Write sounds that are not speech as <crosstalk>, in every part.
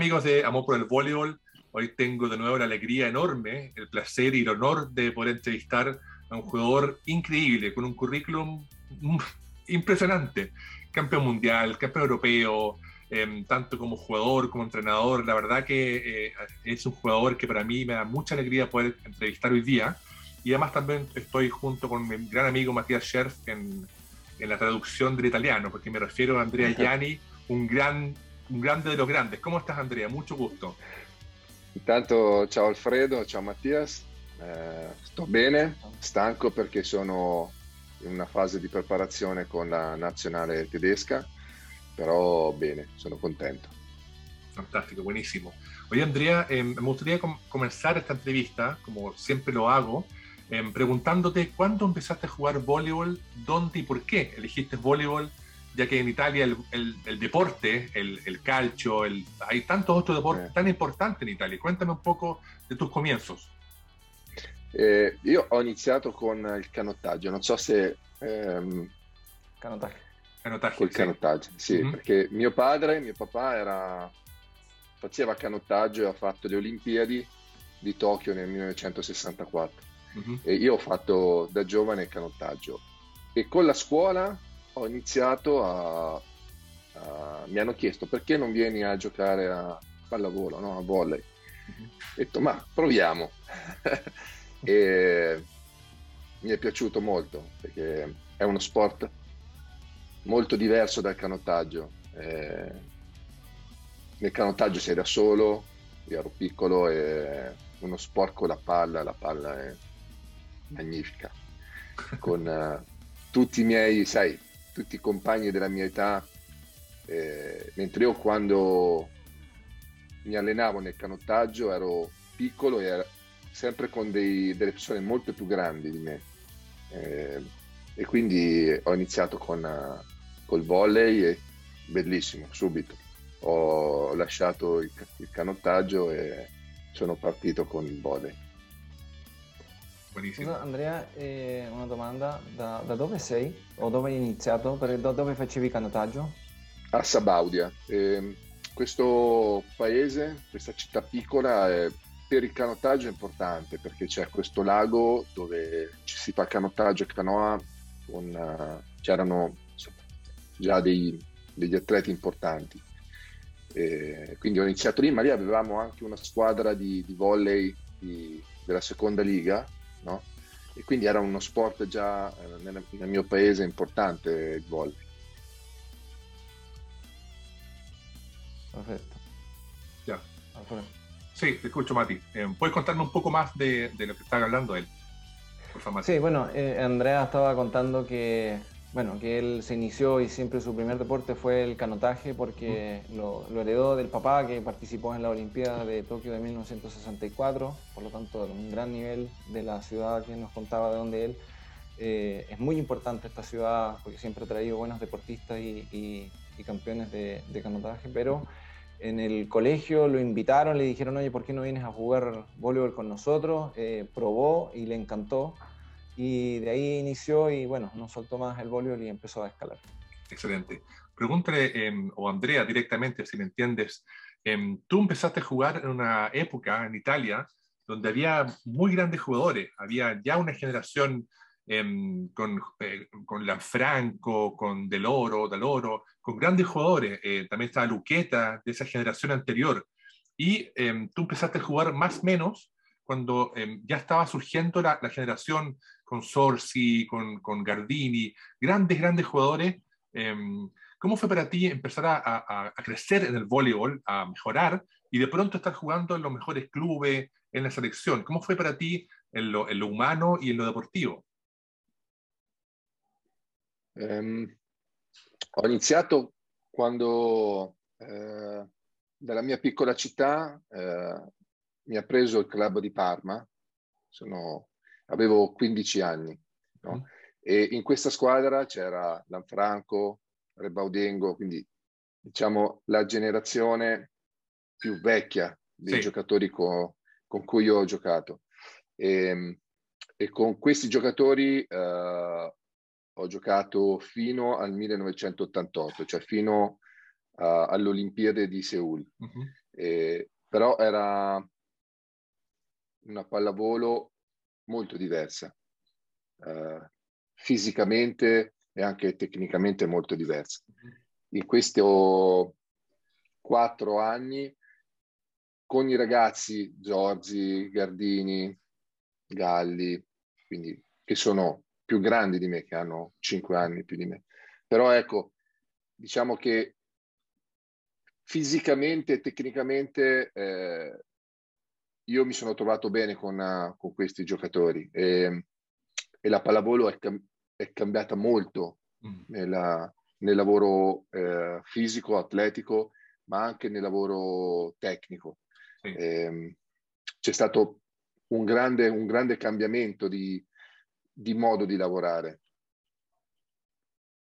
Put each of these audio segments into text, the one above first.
Amigos de Amor por el Voleibol. Hoy tengo de nuevo la alegría enorme, el placer y el honor de poder entrevistar a un jugador increíble, con un currículum impresionante. Campeón mundial, campeón europeo, eh, tanto como jugador como entrenador. La verdad que eh, es un jugador que para mí me da mucha alegría poder entrevistar hoy día. Y además también estoy junto con mi gran amigo Matías Scherf en, en la traducción del italiano, porque me refiero a Andrea Gianni, un gran un grande de los grandes. ¿Cómo estás Andrea? Mucho gusto. Intanto ciao Alfredo, ciao Mattias, eh, sto bene, stanco perché sono in una fase di preparazione con la nazionale tedesca, però bene, sono contento. Fantástico, buenísimo. Oye Andrea, eh, me gustaría com comenzar esta entrevista, como siempre lo hago, eh, preguntándote cuándo empezaste a jugar voleibol, dónde y por qué elegiste voleibol ya que en Italia el, el, el deporte, el, el, calcio, hay tantos otros deportes eh. tan importantes en Italia. Cuéntame un poco de tus comienzos. Eh, io ho iniziato con il canottaggio, non so se... Ehm, canottaggio. Canottaggio, col sì. canottaggio, sì, mm-hmm. perché mio padre, mio papà era, faceva canottaggio e ha fatto le Olimpiadi di Tokyo nel 1964 mm-hmm. e io ho fatto da giovane canottaggio e con la scuola ho iniziato a, a, mi hanno chiesto perché non vieni a giocare a pallavolo, no? a volley. Mm-hmm. Ho detto ma proviamo. <laughs> e mi è piaciuto molto perché è uno sport molto diverso dal canottaggio. Eh, nel canottaggio sei da solo, io ero piccolo e uno sport con la palla, la palla è magnifica. <laughs> Con uh, tutti i miei, sai, tutti i compagni della mia età, eh, mentre io quando mi allenavo nel canottaggio ero piccolo e ero sempre con dei, delle persone molto più grandi di me. Eh, e quindi ho iniziato con uh, col volley e bellissimo, subito. Ho lasciato il, il canottaggio e sono partito con il volley. Buonissimo. Scusa Andrea, eh, una domanda, da, da, dove sei o dove hai iniziato? Da dove facevi canottaggio? A Sabaudia, eh, questo paese, questa città piccola è, per il canottaggio è importante perché c'è questo lago dove ci si fa canottaggio e canoa, con, uh, c'erano già dei, degli atleti importanti. Eh, quindi ho iniziato lì, ma lì avevamo anche una squadra di, di volley di, della seconda liga no? E quindi era uno sport già eh, nel, nel, mio paese importante il volley. Perfecto. Ya. Sí, te escucho, Mati. Eh, ¿Puedes contarme un poco más de, de lo que estaba hablando él? Por favor, Sí, bueno, eh, Andrea estaba contando que bueno, que él se inició y siempre su primer deporte fue el canotaje porque lo, heredó del papá que participó en la Olimpiada de Tokio de 1964, por lo tanto un gran nivel de la ciudad que nos contaba de donde él. Eh, es muy importante esta ciudad porque siempre ha traído buenos deportistas y, campeones de, canotaje, pero en el colegio lo invitaron, le dijeron, oye, ¿por qué no vienes a jugar voleibol con nosotros? Eh, probó y le encantó y de ahí inició y bueno, no soltó más el voleibol y empezó a escalar. Excelente. Pregúntale, em, o Andrea directamente, si me entiendes, eh, tú empezaste a jugar en una época en Italia donde había muy grandes jugadores, había ya una generación em, con, eh, con Lanfranco, con Deloro, Daloro, con grandes jugadores, eh, también estaba Luqueta de esa generación anterior, y tú empezaste a jugar más o menos cuando ya estaba surgiendo la, la generación con Sorsi, con, con Gardini, grandes, grandes jugadores. Eh, ¿Cómo fue para ti empezar a, a, crecer en el voleibol, a mejorar y de pronto estar jugando en los mejores clubes, en la selección? ¿Cómo fue para ti en lo, humano y en lo deportivo? Um, ho iniziato quando eh, dalla mia piccola città eh, ha preso il club di Parma, sono avevo 15 anni. No? Mm. E in questa squadra c'era Lanfranco, Rebaudengo, quindi diciamo la generazione più vecchia dei sì. giocatori co- con cui ho giocato. E, ehm, e con questi giocatori uh, ho giocato fino al 1988, cioè fino uh, all'Olimpiade di Seul. Uh-huh. E, però era una pallavolo molto diversa, uh, fisicamente e anche tecnicamente molto diversa. In questi quattro anni con i ragazzi Giorgi, Gardini, Galli, quindi che sono più grandi di me, che hanno cinque anni più di me. Però ecco, diciamo che fisicamente e tecnicamente eh, io mi sono trovato bene con, uh, con questi giocatori e, e la pallavolo è, cam- è cambiata molto mm. nella, nel lavoro eh, fisico, atletico, ma anche nel lavoro tecnico. Sì. Eh, c'è stato un grande, un grande cambiamento di, di, modo di lavorare.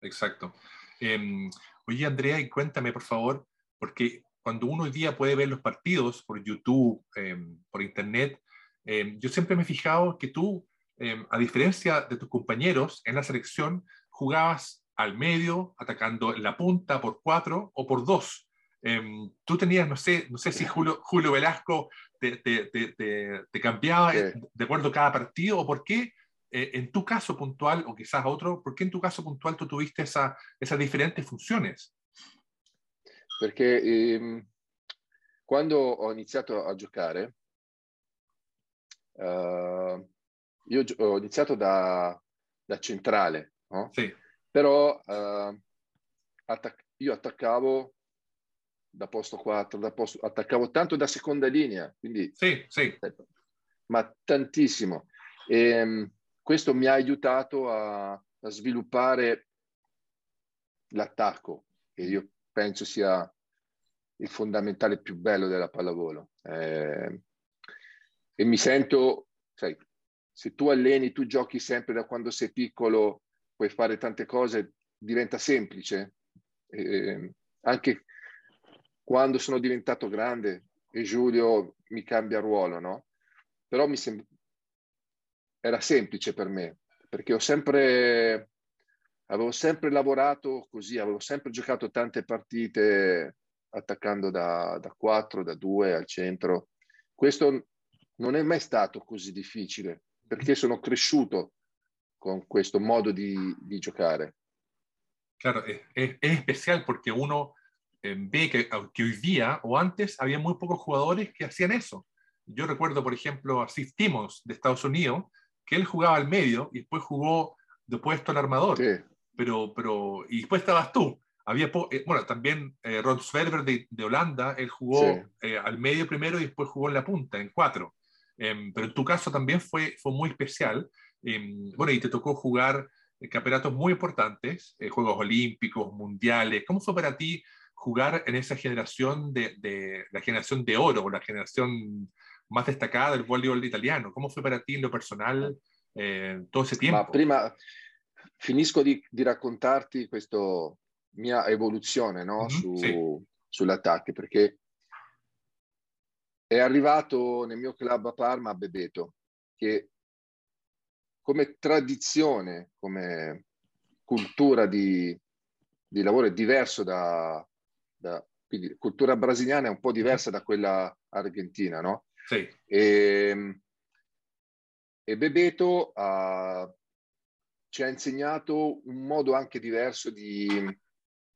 Exacto. Eh, oye, Andrea, y cuéntame, por favor, porque cuando uno hoy día puede ver los partidos por YouTube, eh, por Internet, eh, yo siempre me he fijado que tú, eh, a diferencia de tus compañeros en la selección, jugabas al medio, atacando en la punta por cuatro o por dos. Tú tenías, no sé, no sé si <laughs> Julio, Julio Velasco te, te, te, te cambiaba sí. de acuerdo a cada partido o por qué en tu caso puntual o quizás otro, ¿por qué en tu caso puntual tú tuviste esa, esas diferentes funciones? Perché ehm, quando ho iniziato a giocare, uh, io ho iniziato da, da centrale, no? Sì. però uh, attac- io attaccavo da posto 4, da posto, attaccavo tanto da seconda linea, quindi sì, sì. ma tantissimo. E um, questo mi ha aiutato a, a, sviluppare l'attacco, che io penso sia il fondamentale più bello della pallavolo. Eh, e mi sento, sai, se tu alleni, tu giochi sempre da quando sei piccolo, puoi fare tante cose, diventa semplice. Eh, anche quando sono diventato grande e Giulio mi cambia ruolo, no? Però mi sem- era semplice per me, perché ho sempre, avevo sempre lavorato così, avevo sempre giocato tante partite attaccando da, da 4, da 2 al centro. Questo non è mai stato così difficile, perché sono cresciuto con questo modo di, di giocare. Claro, es, es, especial porque uno eh, ve que, que, hoy día o antes había muy pocos jugadores que hacían eso. Yo recuerdo, por ejemplo, a Steve Timmons de Estados Unidos, que él jugaba al medio y después jugó de puesto al armador. Sí. Pero, pero, y después estabas tú. Había eh, bueno, también eh, Rod Sverber de, de, Holanda, él jugó sí. eh, al medio primero y después jugó en la punta, en cuatro. Em, pero en tu caso también fue, fue muy especial. Em, bueno, y te tocó jugar campeonatos muy importantes, eh, Juegos Olímpicos, Mundiales. ¿Cómo fue para ti jugar en esa generación de, de, la generación de oro, la generación más destacada del voleibol italiano? ¿Cómo fue para ti en lo personal eh, todo ese tiempo? Ma prima finisco di, di raccontarti questa mia evoluzione no? Mhm, Su, sì. sull'attacco, perché è arrivato nel mio club a Parma a Bebeto, che come tradizione, come cultura di, di lavoro è diverso da, da, quindi cultura brasiliana è un po' diversa da quella argentina, no? Sì. E, e Bebeto ha- ci ha insegnato un modo anche diverso di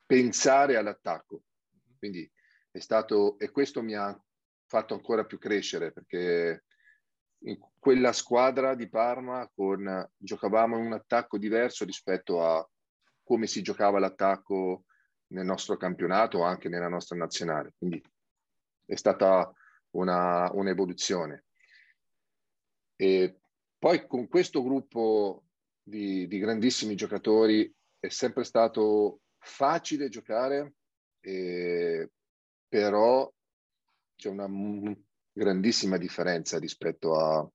pensare all'attacco. Quindi è stato, e questo mi ha fatto ancora più crescere perché in quella squadra di Parma con, giocavamo un attacco diverso rispetto a come si giocava l'attacco nel nostro campionato o anche nella nostra nazionale. Quindi è stata una, un'evoluzione. E poi con questo gruppo di, di grandissimi giocatori è sempre stato facile giocare, eh, però c'è una grandissima differenza rispetto a,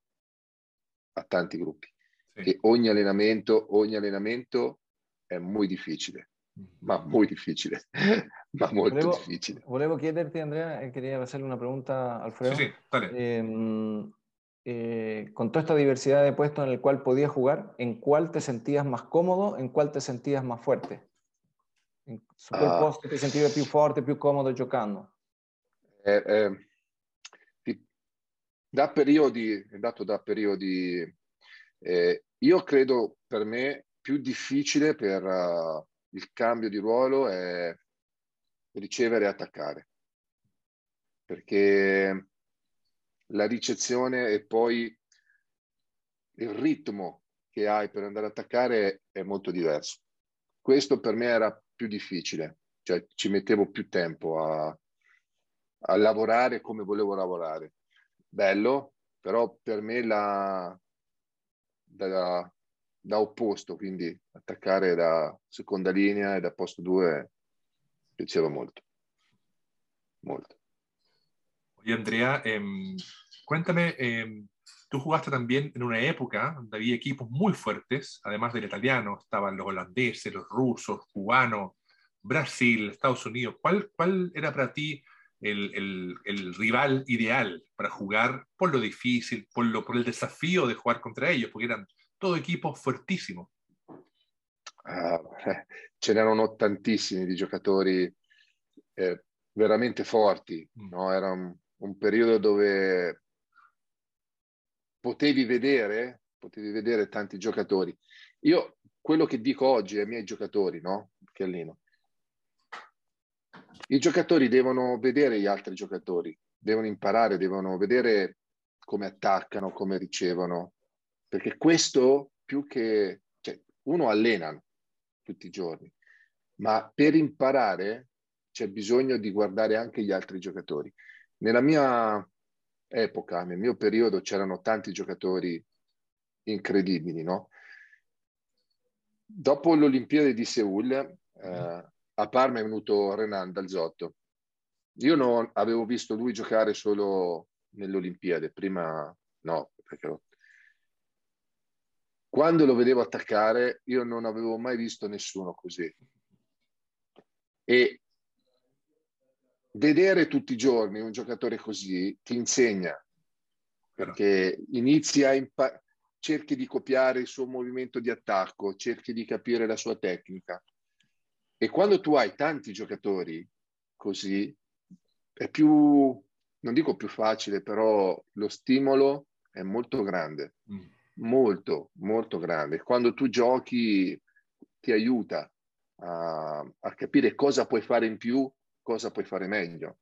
a tanti gruppi. Sì. Che ogni allenamento, ogni allenamento è molto difficile, ma molto difficile, <laughs> ma molto Volevo, difficile. volevo chiederti, Andrea, e quería hacerle una pregunta a Alfredo. Sí, sí, dale. Eh, eh, con toda esta diversidad de puestos en el cual podías jugar, ¿en cuál te sentías más cómodo? ¿En cuál te sentías más fuerte? In- Su quel Ah. posto ti sentivi più forte, più comodo giocando? Eh, eh, da periodi, è dato da periodi, eh, io credo per me più difficile per uh, il cambio di ruolo è ricevere e attaccare, perché la ricezione e poi il ritmo che hai per andare ad attaccare è molto diverso. Questo per me era più difficile, cioè ci mettevo più tempo a, a lavorare come volevo lavorare. Bello, però per me la, da, da opposto, quindi attaccare da seconda linea e da posto 2 piaceva molto. Molto. Oye, Andrea, eh, cuéntame, eh, tú jugaste también en una época donde había equipos muy fuertes, además del italiano, estaban los holandeses, los rusos, cubanos, Brasil, Estados Unidos. ¿Cuál, cuál era para ti el, el, el, rival ideal para jugar por lo difícil, por, lo, por el desafío de jugar contra ellos? Porque eran todos equipos fuertísimos. Ah, <laughs> ce n'erano tantissimi di giocatori eh, veramente forti, mm. no? era un, un, periodo dove potevi vedere, potevi vedere tanti giocatori. Io quello che dico oggi ai miei giocatori, no? Chiellino, i giocatori devono vedere gli altri giocatori, devono imparare, devono vedere come attaccano, come ricevono, perché questo più che... Cioè, uno allena tutti i giorni, ma per imparare c'è bisogno di guardare anche gli altri giocatori. Nella mia epoca, nel mio periodo, c'erano tanti giocatori incredibili, no? Dopo l'Olimpiade di Seoul, eh, a Parma è venuto Renan dal Zotto. Io non avevo visto lui giocare solo nelle Olimpiadi, prima no, perché quando lo vedevo attaccare io non avevo mai visto nessuno così. E vedere tutti i giorni un giocatore così ti insegna, perché inizi a imparare, cerchi di copiare il suo movimento di attacco, cerchi di capire la sua tecnica e quando tu hai tanti giocatori così, è più, non dico più facile, però lo stimolo è molto grande, mm. molto, molto grande. Quando tu giochi ti aiuta a, a, capire cosa puoi fare in più, cosa puoi fare meglio.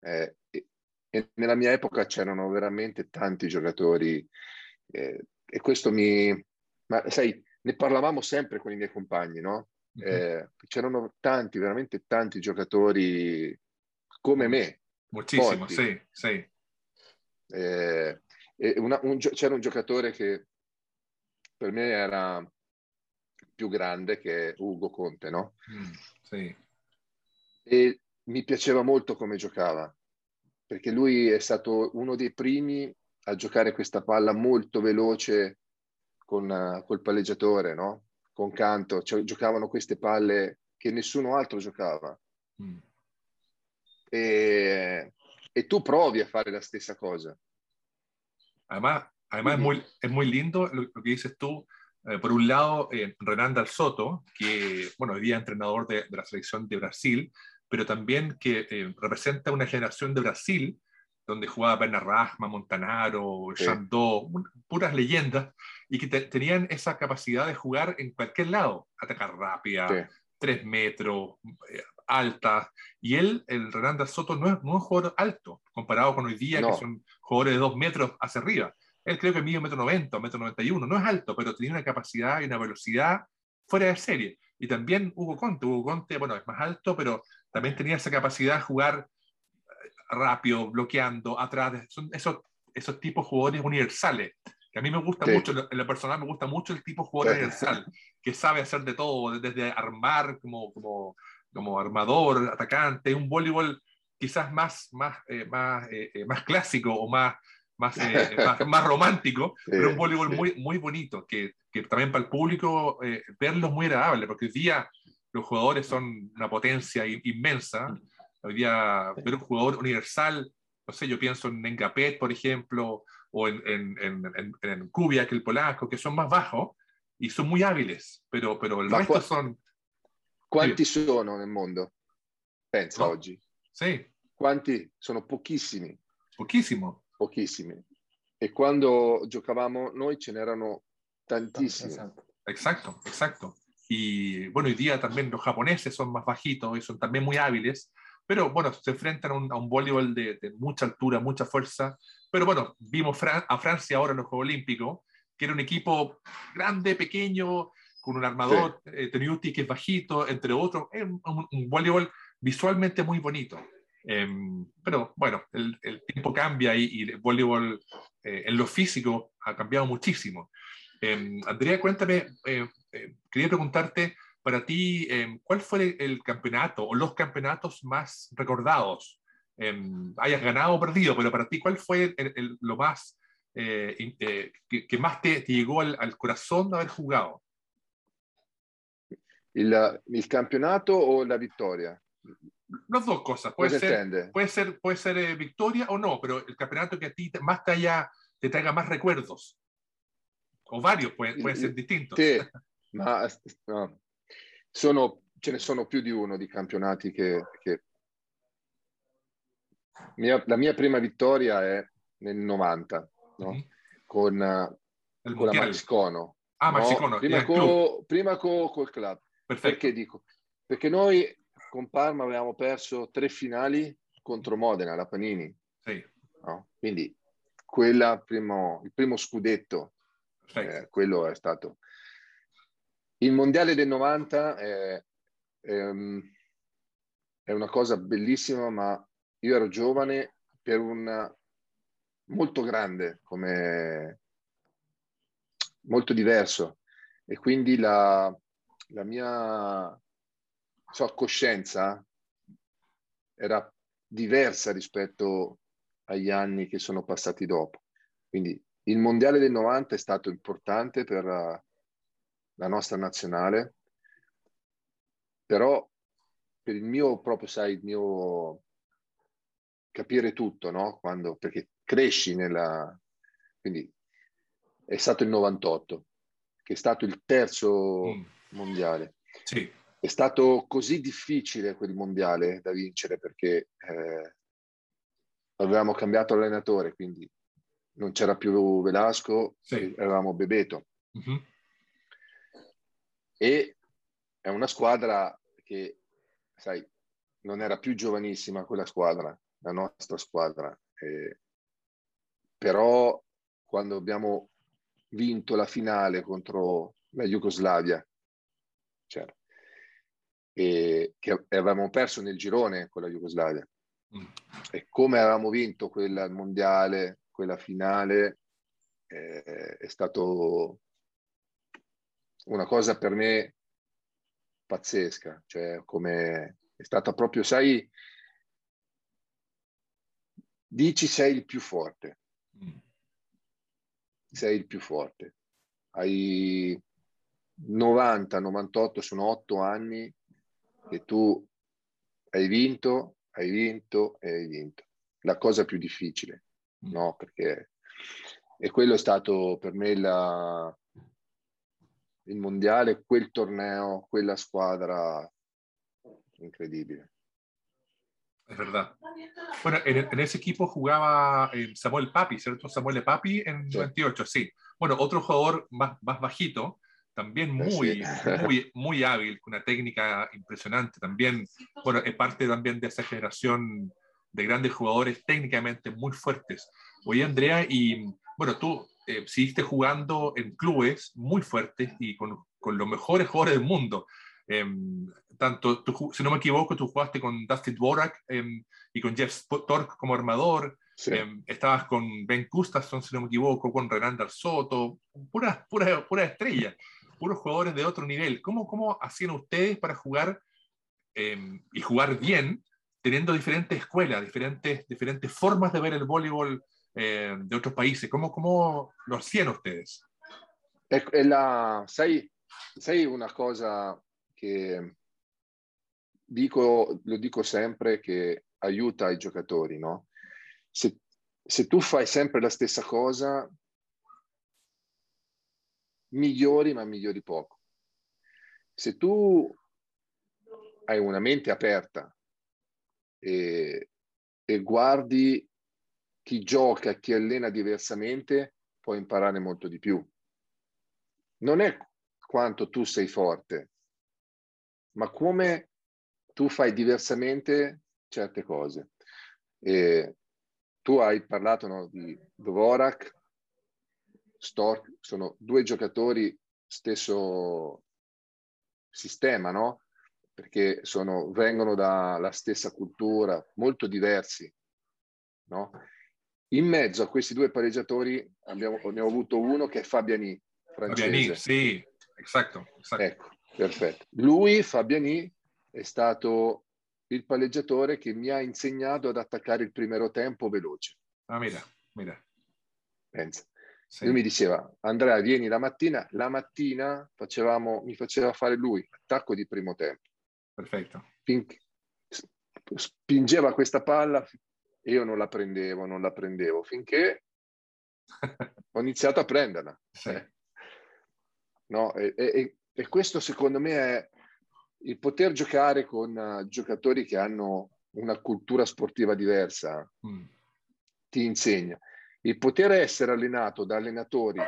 Eh, e, e nella mia epoca c'erano veramente tanti giocatori eh, e questo mi... Ma sai, ne parlavamo sempre con i miei compagni, no? Eh, c'erano tanti, veramente tanti giocatori come me. Moltissimo, sì, sì. Eh, una, un, c'era un giocatore che per me era più grande che Ugo Conte, no? Mm, sì. E mi piaceva molto come giocava, perché lui è stato uno dei primi a giocare questa palla molto veloce con uh, col palleggiatore, no? con Canto, cioè, giocavano queste palle che nessuno altro giocava. Mm. E, e, tu provi a fare la stessa cosa. Además, además es, muy, es muy lindo lo, lo que dices tú. Eh, por un lado, eh, Renan Dal Soto, que, bueno, hoy día entrenador de, de la selección de Brasil, pero también que eh, representa una generación de Brasil donde jugaba Bernard Rahma, Montanaro, sí. Chandó, puras leyendas, y que te, tenían esa capacidad de jugar en cualquier lado, atacar rápida, sí. tres metros, eh, alta. Y él, el Renanda Soto, no es, no es un jugador alto, comparado con hoy día, no. que son jugadores de dos metros hacia arriba. Él creo que mide un metro noventa, un metro noventa y uno, no es alto, pero tenía una capacidad y una velocidad fuera de serie. Y también Hugo Conte, Hugo Conte, bueno, es más alto, pero también tenía esa capacidad de jugar rápido, bloqueando, atrás. Son esos, esos tipos de jugadores universales. Que a mí me gusta sí. mucho, en lo personal me gusta mucho el tipo de jugador sí. universal, que sabe hacer de todo, desde armar como, como, como armador, atacante, un voleibol quizás más, más, eh, más, eh, eh más clásico o más, más, eh, <laughs> más, más, romántico, sí, pero un voleibol muy, muy bonito, que, que, también para el público eh, verlo es muy agradable, porque hoy día los jugadores son una potencia inmensa, Hoy día ver un jugador universal, no sé, yo pienso en Engapet, por ejemplo, o en, en, en, en Kubiak, el polaco, que son más bajos y son muy hábiles, pero, pero el Ma resto son... Quanti sì. sono nel mondo? Pensa no. oggi. Sì. quanti? Sono pochissimi. Pochissimo. Pochissimi. E quando giocavamo noi ce n'erano tantissimi. Exacto, exacto. Y bueno, hoy día también los japoneses son más bajitos y son también muy hábiles, pero bueno, se enfrentan a un, a un voleibol de, de, mucha altura, mucha fuerza. Pero bueno, vimos Fran a Francia ahora en los Juegos Olímpicos, que era un equipo grande, pequeño, con un armador, sí. eh, Teniuti, que es bajito, entre otros. Es un, un, voleibol visualmente muy bonito. Eh, pero bueno, el, el, tiempo cambia y, y el voleibol eh, en lo físico ha cambiado muchísimo. Eh, Andrea, cuéntame, eh, eh, quería preguntarte para ti, ¿cuál fue el, campeonato o los campeonatos más recordados? hayas ganado o perdido, pero para ti, ¿cuál fue el, el, lo más que, que, más te, te llegó al, al, corazón de haber jugado? Il, il campionato o la vittoria? Las dos cosas. Puede ser, puede ser, puede ser eh, victoria o no, pero el campeonato que a ti más te, haya, te traiga más recuerdos. O varios, pueden, pueden ser distintos. Sì, ma no. sono, ce ne sono più di uno di campionati che... che... Mia, la mia prima vittoria è nel 90, no? mm-hmm. con, con la Mariscono. Ah, Mariscono. No? Prima, co, prima co, col club. Perfetto. Perché dico? Perché noi con Parma avevamo perso tre finali contro Modena, la Panini. Sì. No? Quindi quella primo, il primo scudetto, eh, quello è stato. Il mondiale del 90 è, è, è, una cosa bellissima, ma io ero giovane per un molto grande, come molto diverso. E quindi la, la mia so, coscienza era diversa rispetto agli anni che sono passati dopo. Quindi il mondiale del 90 è stato importante per la nostra nazionale, però per il mio, proprio sai, il mio capire tutto, no? Quando, perché cresci nella... Quindi è stato il 98, che è stato il terzo mm. mondiale. Sì. È stato così difficile quel mondiale da vincere perché eh, avevamo cambiato allenatore, quindi non c'era più Velasco, sì. avevamo Bebeto. Mm-hmm. E è una squadra che, sai, non era più giovanissima quella squadra, la nostra squadra. Eh, però quando abbiamo vinto la finale contro la Jugoslavia, cioè, e che avevamo perso nel girone con la Jugoslavia. Mm. E come avevamo vinto quella mondiale, quella finale, eh, è stato una cosa per me pazzesca, cioè come è stata proprio, sai, dici sei il più forte, mm. sei il più forte, hai 90, 98, sono otto anni che tu hai vinto, hai vinto e hai vinto. La cosa più difficile, Mm. no? Perché e quello è stato per me la, il mondiale, quel torneo, quella squadra incredibile. Es verdad. Bueno, en, en, ese equipo jugaba eh, Samuel Papi, ¿cierto? Samuel Papi en Sí. 98, sí. Bueno, otro jugador más, más bajito, también muy, Sí. <laughs> muy, muy hábil, con una técnica impresionante. También, bueno, es parte también de esa generación de grandes jugadores técnicamente muy fuertes. Oye, Andrea, y bueno, tú eh, seguiste jugando en clubes muy fuertes y con, con los mejores jugadores del mundo. Eh, tanto, tú, si no me equivoco, tú jugaste con Dustin Dvorak eh, y con Jeff Tork como armador. Sí. estabas con Ben Gustafsson, si no me equivoco, con Renanda Soto, puras pura, pura estrellas, puros jugadores de otro nivel. ¿Cómo, cómo hacían ustedes para jugar y jugar bien, teniendo diferentes escuelas, diferentes, diferentes formas de ver el voleibol eh, de otros países? ¿Cómo, ¿Cómo lo hacían ustedes? La, sai, sai una cosa che dico, lo dico sempre che aiuta i giocatori, no? Se, se tu fai sempre la stessa cosa, migliori, ma migliori poco. Se tu hai una mente aperta e e guardi chi gioca, chi allena diversamente, puoi imparare molto di più. Non è quanto tu sei forte, ma come tu fai diversamente certe cose. E tu hai parlato no, di Dvorak, Stork, sono due giocatori stesso sistema, no? Perché sono, vengono dalla stessa cultura, molto diversi, no? In mezzo a questi due pareggiatori abbiamo, abbiamo avuto uno che è Fabiani, francese. Fabiani, sì, esatto. Ecco, perfetto. Lui, Fabiani, è stato il palleggiatore che mi ha insegnato ad attaccare il primo tempo veloce. Ah, mira, mira. Pensa. Sì. Lui mi diceva, Andrea, vieni la mattina. La mattina facevamo, mi faceva fare lui, attacco di primo tempo. Perfetto. Finché spingeva questa palla e io non la prendevo, non la prendevo, finché ho iniziato a prenderla. Sì. Eh. No, e, e, e, questo secondo me è il poter giocare con uh, giocatori che hanno una cultura sportiva diversa, mm. ti insegna. Il poter essere allenato da allenatori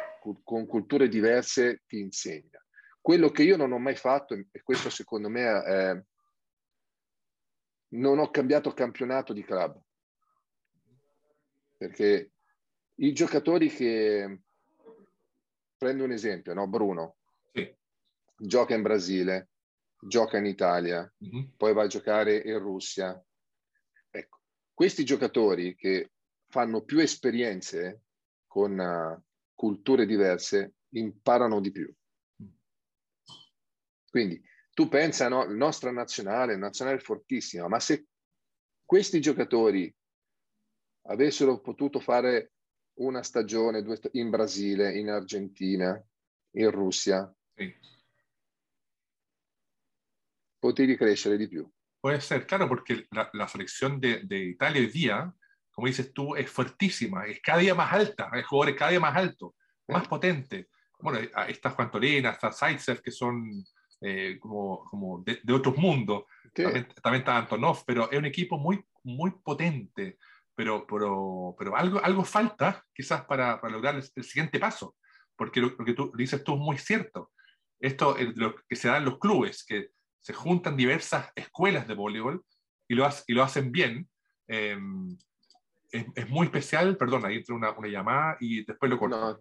con culture diverse ti insegna. Quello che io non ho mai fatto, e questo secondo me è, non ho cambiato campionato di club. Perché i giocatori che, prendo un esempio, no? Bruno, sì. gioca in Brasile, gioca in Italia, mm-hmm. poi va a giocare in Russia. Ecco, questi giocatori che fanno più esperienze con uh, culture diverse imparano di più. Quindi tu pensa, no, la nostra nazionale, nazionale fortissima, ma se questi giocatori avessero potuto fare una stagione in Brasile, in Argentina, in Russia, sì. potevi crescere di più. Può ser, claro, porque la, la selección de, de, Italia hoy día, como dices tú, es fuertísima, es cada día más alta, hay jugadores cada día más altos, más sí. potentes. Bueno, está Juan Torena, está Zaitsev, que son eh, como, como de, de, otros mundos. También, también, está Antonov, pero es un equipo muy, muy potente pero, pero, pero algo, algo falta quizás para, para lograr el, el, siguiente paso, porque lo, lo, que tú dices tú es muy cierto. Esto es lo que se da en los clubes, que se juntan diversas escuelas de voleibol y lo, y lo hacen bien. Eh, es, es, muy especial, perdón, ahí entra una, una llamada y después lo corto. No.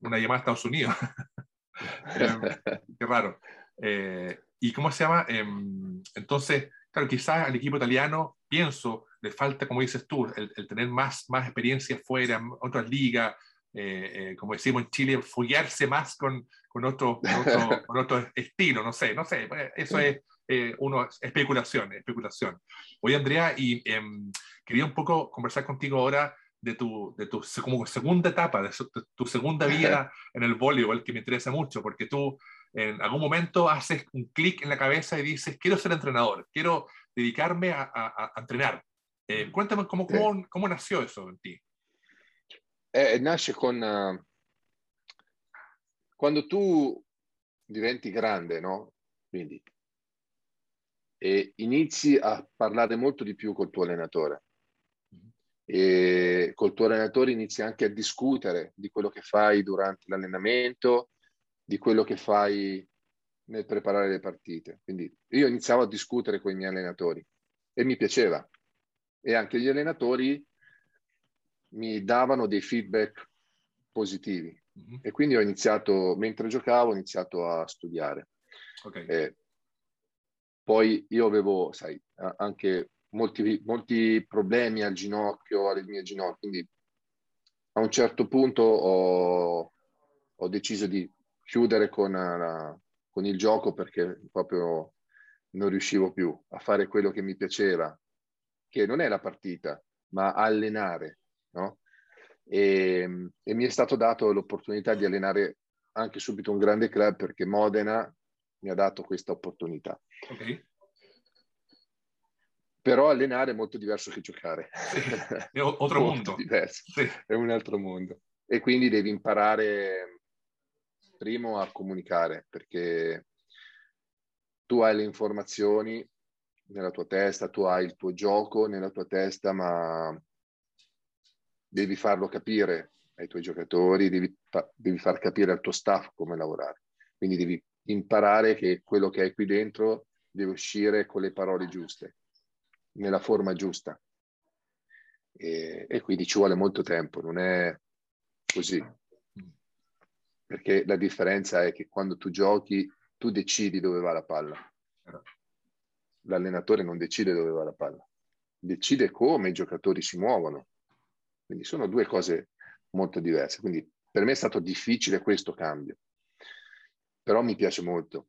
Una llamada a Estados Unidos. <laughs> eh, qué raro. Eh, ¿Y cómo se llama? Em, entonces, claro, quizás al equipo italiano, pienso, le falta, como dices tú, el, el tener más, más experiencia fuera, otras ligas, eh, eh, como decimos en Chile, follarse más con, con, otro, con, otro, <laughs> con otro estilo, no sé, no sé, pues, eso es eh, uno, especulación, especulación. Oye, Andrea, y em, quería un poco conversar contigo ahora de tu, de tu como segunda etapa, de, su, de tu segunda <laughs> vida en el voleibol, que me interesa mucho, porque tú en algún momento haces un clic en la cabeza y dices, quiero ser entrenador, quiero dedicarme a, a, a entrenar. Eh, cuéntame cómo, cómo, sí. cómo, nació eso en ti. Eh, nasce con... Uh, quando tu diventi grande, no? Quindi, e inizi a parlare molto di più col tuo allenatore. E col tuo allenatore inizi anche a discutere di quello che fai durante l'allenamento, di quello che fai nel preparare le partite. Quindi io iniziavo a discutere con i miei allenatori e mi piaceva e anche gli allenatori mi davano dei feedback positivi. Mm-hmm. E quindi ho iniziato, mentre giocavo, ho iniziato a studiare. Okay. Eh, poi io avevo, sai, anche molti, molti problemi al ginocchio, alle mie ginocchia, quindi a un certo punto ho, ho deciso di chiudere con, la, con il gioco perché proprio non riuscivo più a fare quello che mi piaceva, che non è la partita, ma allenare, no? E, e, mi è stato dato l'opportunità di allenare anche subito un grande club perché Modena mi ha dato questa opportunità. Okay. Però allenare è molto diverso che giocare. Sì, <laughs> è altro mondo. Sì. È un altro mondo. E quindi devi imparare primo a comunicare perché tu hai le informazioni nella tua testa, tu hai il tuo gioco nella tua testa, ma devi farlo capire ai tuoi giocatori, devi, devi far capire al tuo staff come lavorare. Quindi devi imparare che quello che hai qui dentro deve uscire con le parole giuste, nella forma giusta. E, e quindi ci vuole molto tempo, non è così. Perché la differenza è che quando tu giochi, tu decidi dove va la palla. L'allenatore non decide dove va la palla, decide come i giocatori si muovono. Quindi sono due cose molto diverse. Quindi per me è stato difficile questo cambio, però mi piace molto.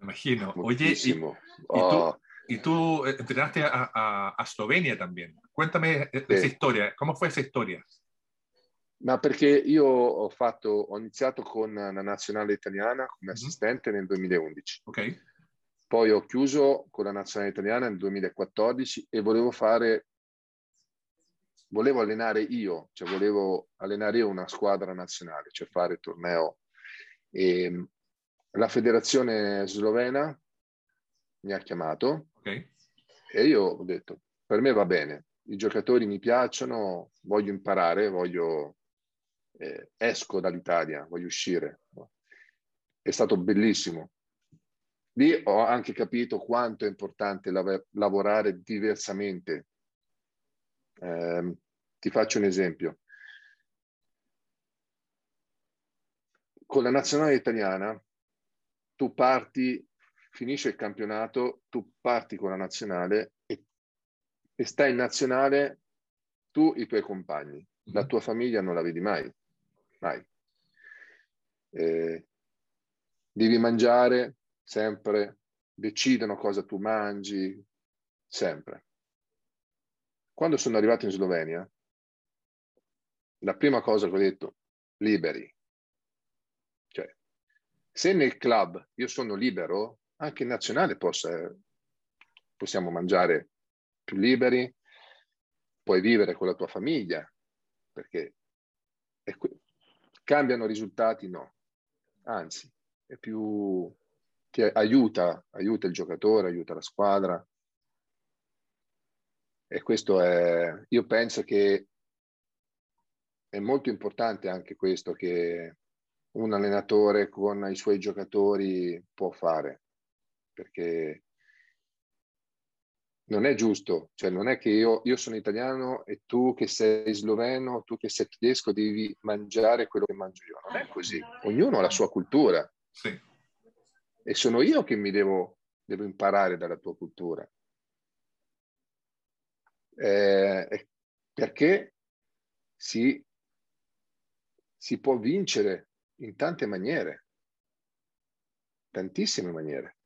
Imagino. Oye, y, y, oh. tú, y, tú, entrenaste a, a, a, Slovenia también. Cuéntame eh, esa historia. ¿Cómo fue esa storia? Ma perché io ho, fatto, ho iniziato con la nazionale italiana come assistente mm-hmm. nel 2011. Ok. Poi ho chiuso con la nazionale italiana nel 2014 e volevo fare volevo allenare io, cioè volevo allenare io una squadra nazionale, cioè fare il torneo. E la federazione slovena mi ha chiamato okay. e io ho detto, per me va bene, i giocatori mi piacciono, voglio imparare, voglio, eh, esco dall'Italia, voglio uscire. È stato bellissimo. Lì ho anche capito quanto è importante lav- lavorare diversamente eh, ti faccio un esempio. Con la nazionale italiana, tu parti, finisce il campionato, tu parti con la nazionale e, e stai in nazionale tu e i tuoi compagni. La tua famiglia non la vedi mai, mai. Eh, devi mangiare sempre, decidono cosa tu mangi, sempre. Quando sono arrivato in Slovenia, la prima cosa che ho detto, liberi. Cioè, se nel club io sono libero, anche in nazionale possa, possiamo mangiare più liberi, puoi vivere con la tua famiglia, perché cambiano risultati? No, anzi, è più, ti aiuta, aiuta il giocatore, aiuta la squadra. E questo è, io penso che è molto importante anche questo che un allenatore con i suoi giocatori può fare, perché non è giusto, cioè non è che io, io, sono italiano e tu che sei sloveno, tu che sei tedesco devi mangiare quello che mangio io, non è così, ognuno ha la sua cultura sì. E sono io che mi devo, devo imparare dalla tua cultura. Eh, perché si, si può vincere in tante maniere, tantissime maniere.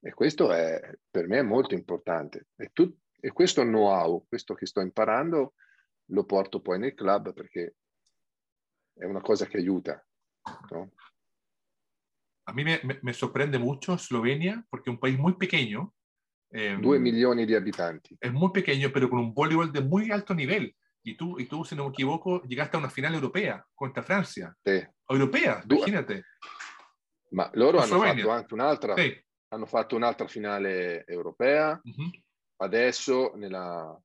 E questo è, per me è molto importante. E, tu, e questo know-how, questo che sto imparando, lo porto poi nel club perché è una cosa che aiuta. ¿no? A mí me, me, sorprende mucho Eslovenia porque es un país muy pequeño, Eh, Due milioni di abitanti. Es muy pequeño, pero con un voleibol de muy alto nivel. Y tú, y tú, si no me equivoco, llegaste a una final europea contra Francia. Sì. Europea, Due. immaginate. Ma loro hanno Slovenia. fatto anche un'altra, sì. hanno fatto un'altra finale europea. Uh-huh. Adesso nella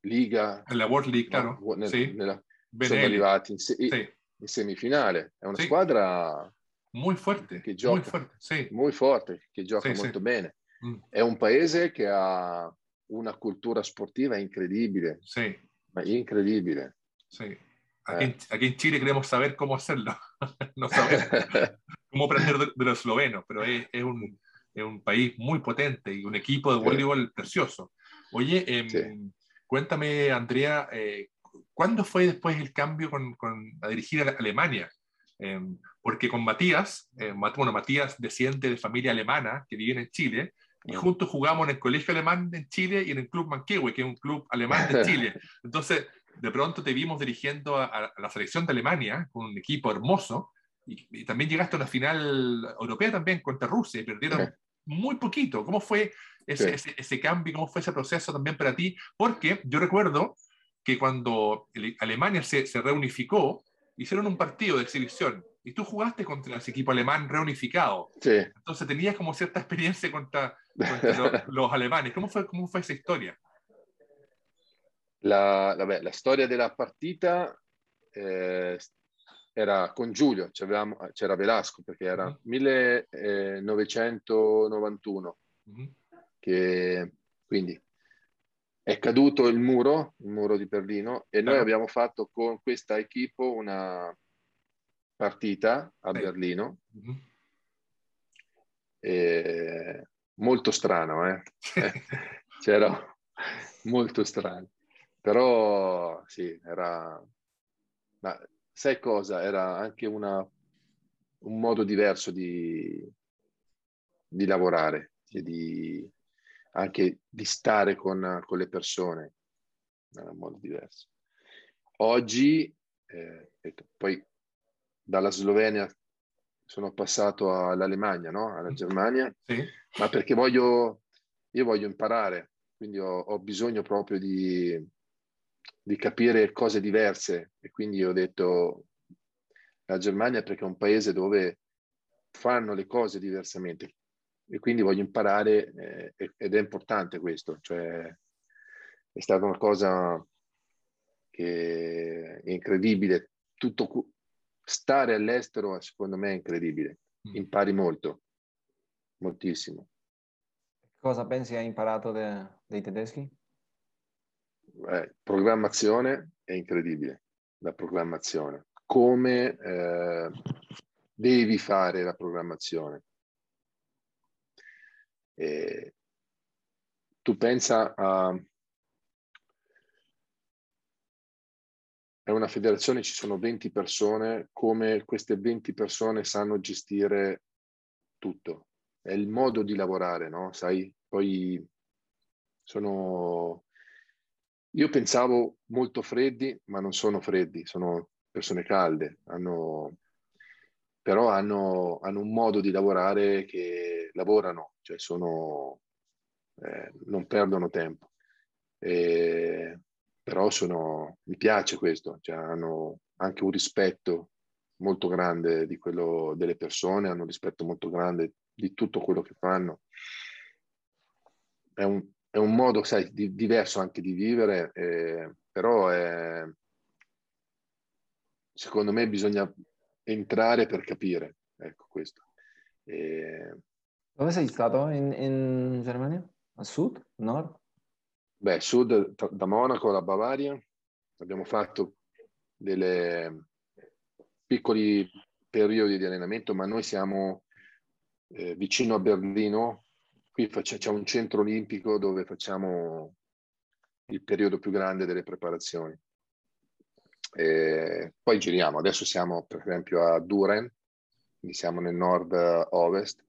Liga. Nella World League, claro. Nel, sì. nella, sono arrivati in, se- in, semifinale. È una squadra muy fuerte, che gioca, muy fuerte, sì. muy forte, che gioca molto bene. Mm. È un paese che ha una cultura sportiva incredibile. Sí. Incredibile. Sí. Aquí, eh. en, aquí, en, Chile queremos saber cómo hacerlo. <laughs> no saber <laughs> cómo aprender de, de los eslovenos, pero es, es, un, es, un, país muy potente y un equipo de voleibol sí. precioso. Oye, eh, sí. cuéntame, Andrea, eh, ¿cuándo fue después el cambio con, con a dirigir a Alemania? Porque con Matías, eh, bueno, Matías desciende de familia alemana que vive en Chile, y juntos jugamos en el Colegio Alemán en Chile y en el Club Manquehue, que es un club alemán de <laughs> Chile. Entonces, de pronto te vimos dirigiendo a, a la selección de Alemania con un equipo hermoso y, y, también llegaste a una final europea también contra Rusia y perdieron sí. muy poquito. ¿Cómo fue ese, sí. ese, ese, cambio? ¿Cómo fue ese proceso también para ti? Porque yo recuerdo que cuando Alemania se, se reunificó, hicieron un partido de exhibición y tú jugaste contra ese equipo alemán reunificado. Sí. Entonces tenías como cierta experiencia contra, <laughs> los, alemanes. ¿Cómo fue, ¿Cómo fue esa historia? La, vabbè, la storia della partita eh, era con Giulio, c'era Velasco perché era mm-hmm. 1991, mm-hmm. che quindi è caduto il muro, il muro di Berlino, e noi abbiamo fatto con questa equipe una partita a Berlino. Mm-hmm. E molto strano, eh? <laughs> c'era molto strano, però sì, era... Ma sai cosa? Era anche una, un modo diverso di, di lavorare, di, anche di stare con, con, le persone, era un modo diverso. Oggi, eh, poi dalla Slovenia sono passato all'Alemagna, no? alla Germania, sì. ma perché voglio, io voglio imparare, quindi ho, ho bisogno proprio di, di, capire cose diverse. E quindi ho detto la Germania perché è un paese dove fanno le cose diversamente. E quindi voglio imparare eh, ed è importante questo, cioè è stata una cosa che è incredibile, tutto, stare all'estero secondo me è incredibile, mm. impari molto, moltissimo. Cosa pensi hai imparato de, dei tedeschi? Eh, programmazione è incredibile, la programmazione. Come eh, devi fare la programmazione. E tu pensa a è una federazione, ci sono 20 persone, come queste 20 persone sanno gestire tutto. È il modo di lavorare, no? Sai, poi sono... Io pensavo molto freddi, ma non sono freddi, sono persone calde, hanno... però hanno, hanno un modo di lavorare che lavorano, cioè sono... Eh, non perdono tempo. E però sono, mi piace questo, cioè hanno anche un rispetto molto grande di quello delle persone, hanno un rispetto molto grande di tutto quello che fanno. È un, è un modo, sai, di, diverso anche di vivere, eh, però è, secondo me bisogna entrare per capire, ecco questo. E... Dove sei stato in, in Germania? A sud? Nord? Beh, sud da Monaco alla Bavaria abbiamo fatto dei piccoli periodi di allenamento, ma noi siamo eh, vicino a Berlino, qui c'è un centro olimpico dove facciamo il periodo più grande delle preparazioni. E poi giriamo, adesso siamo per esempio a Duren, quindi siamo nel nord-ovest.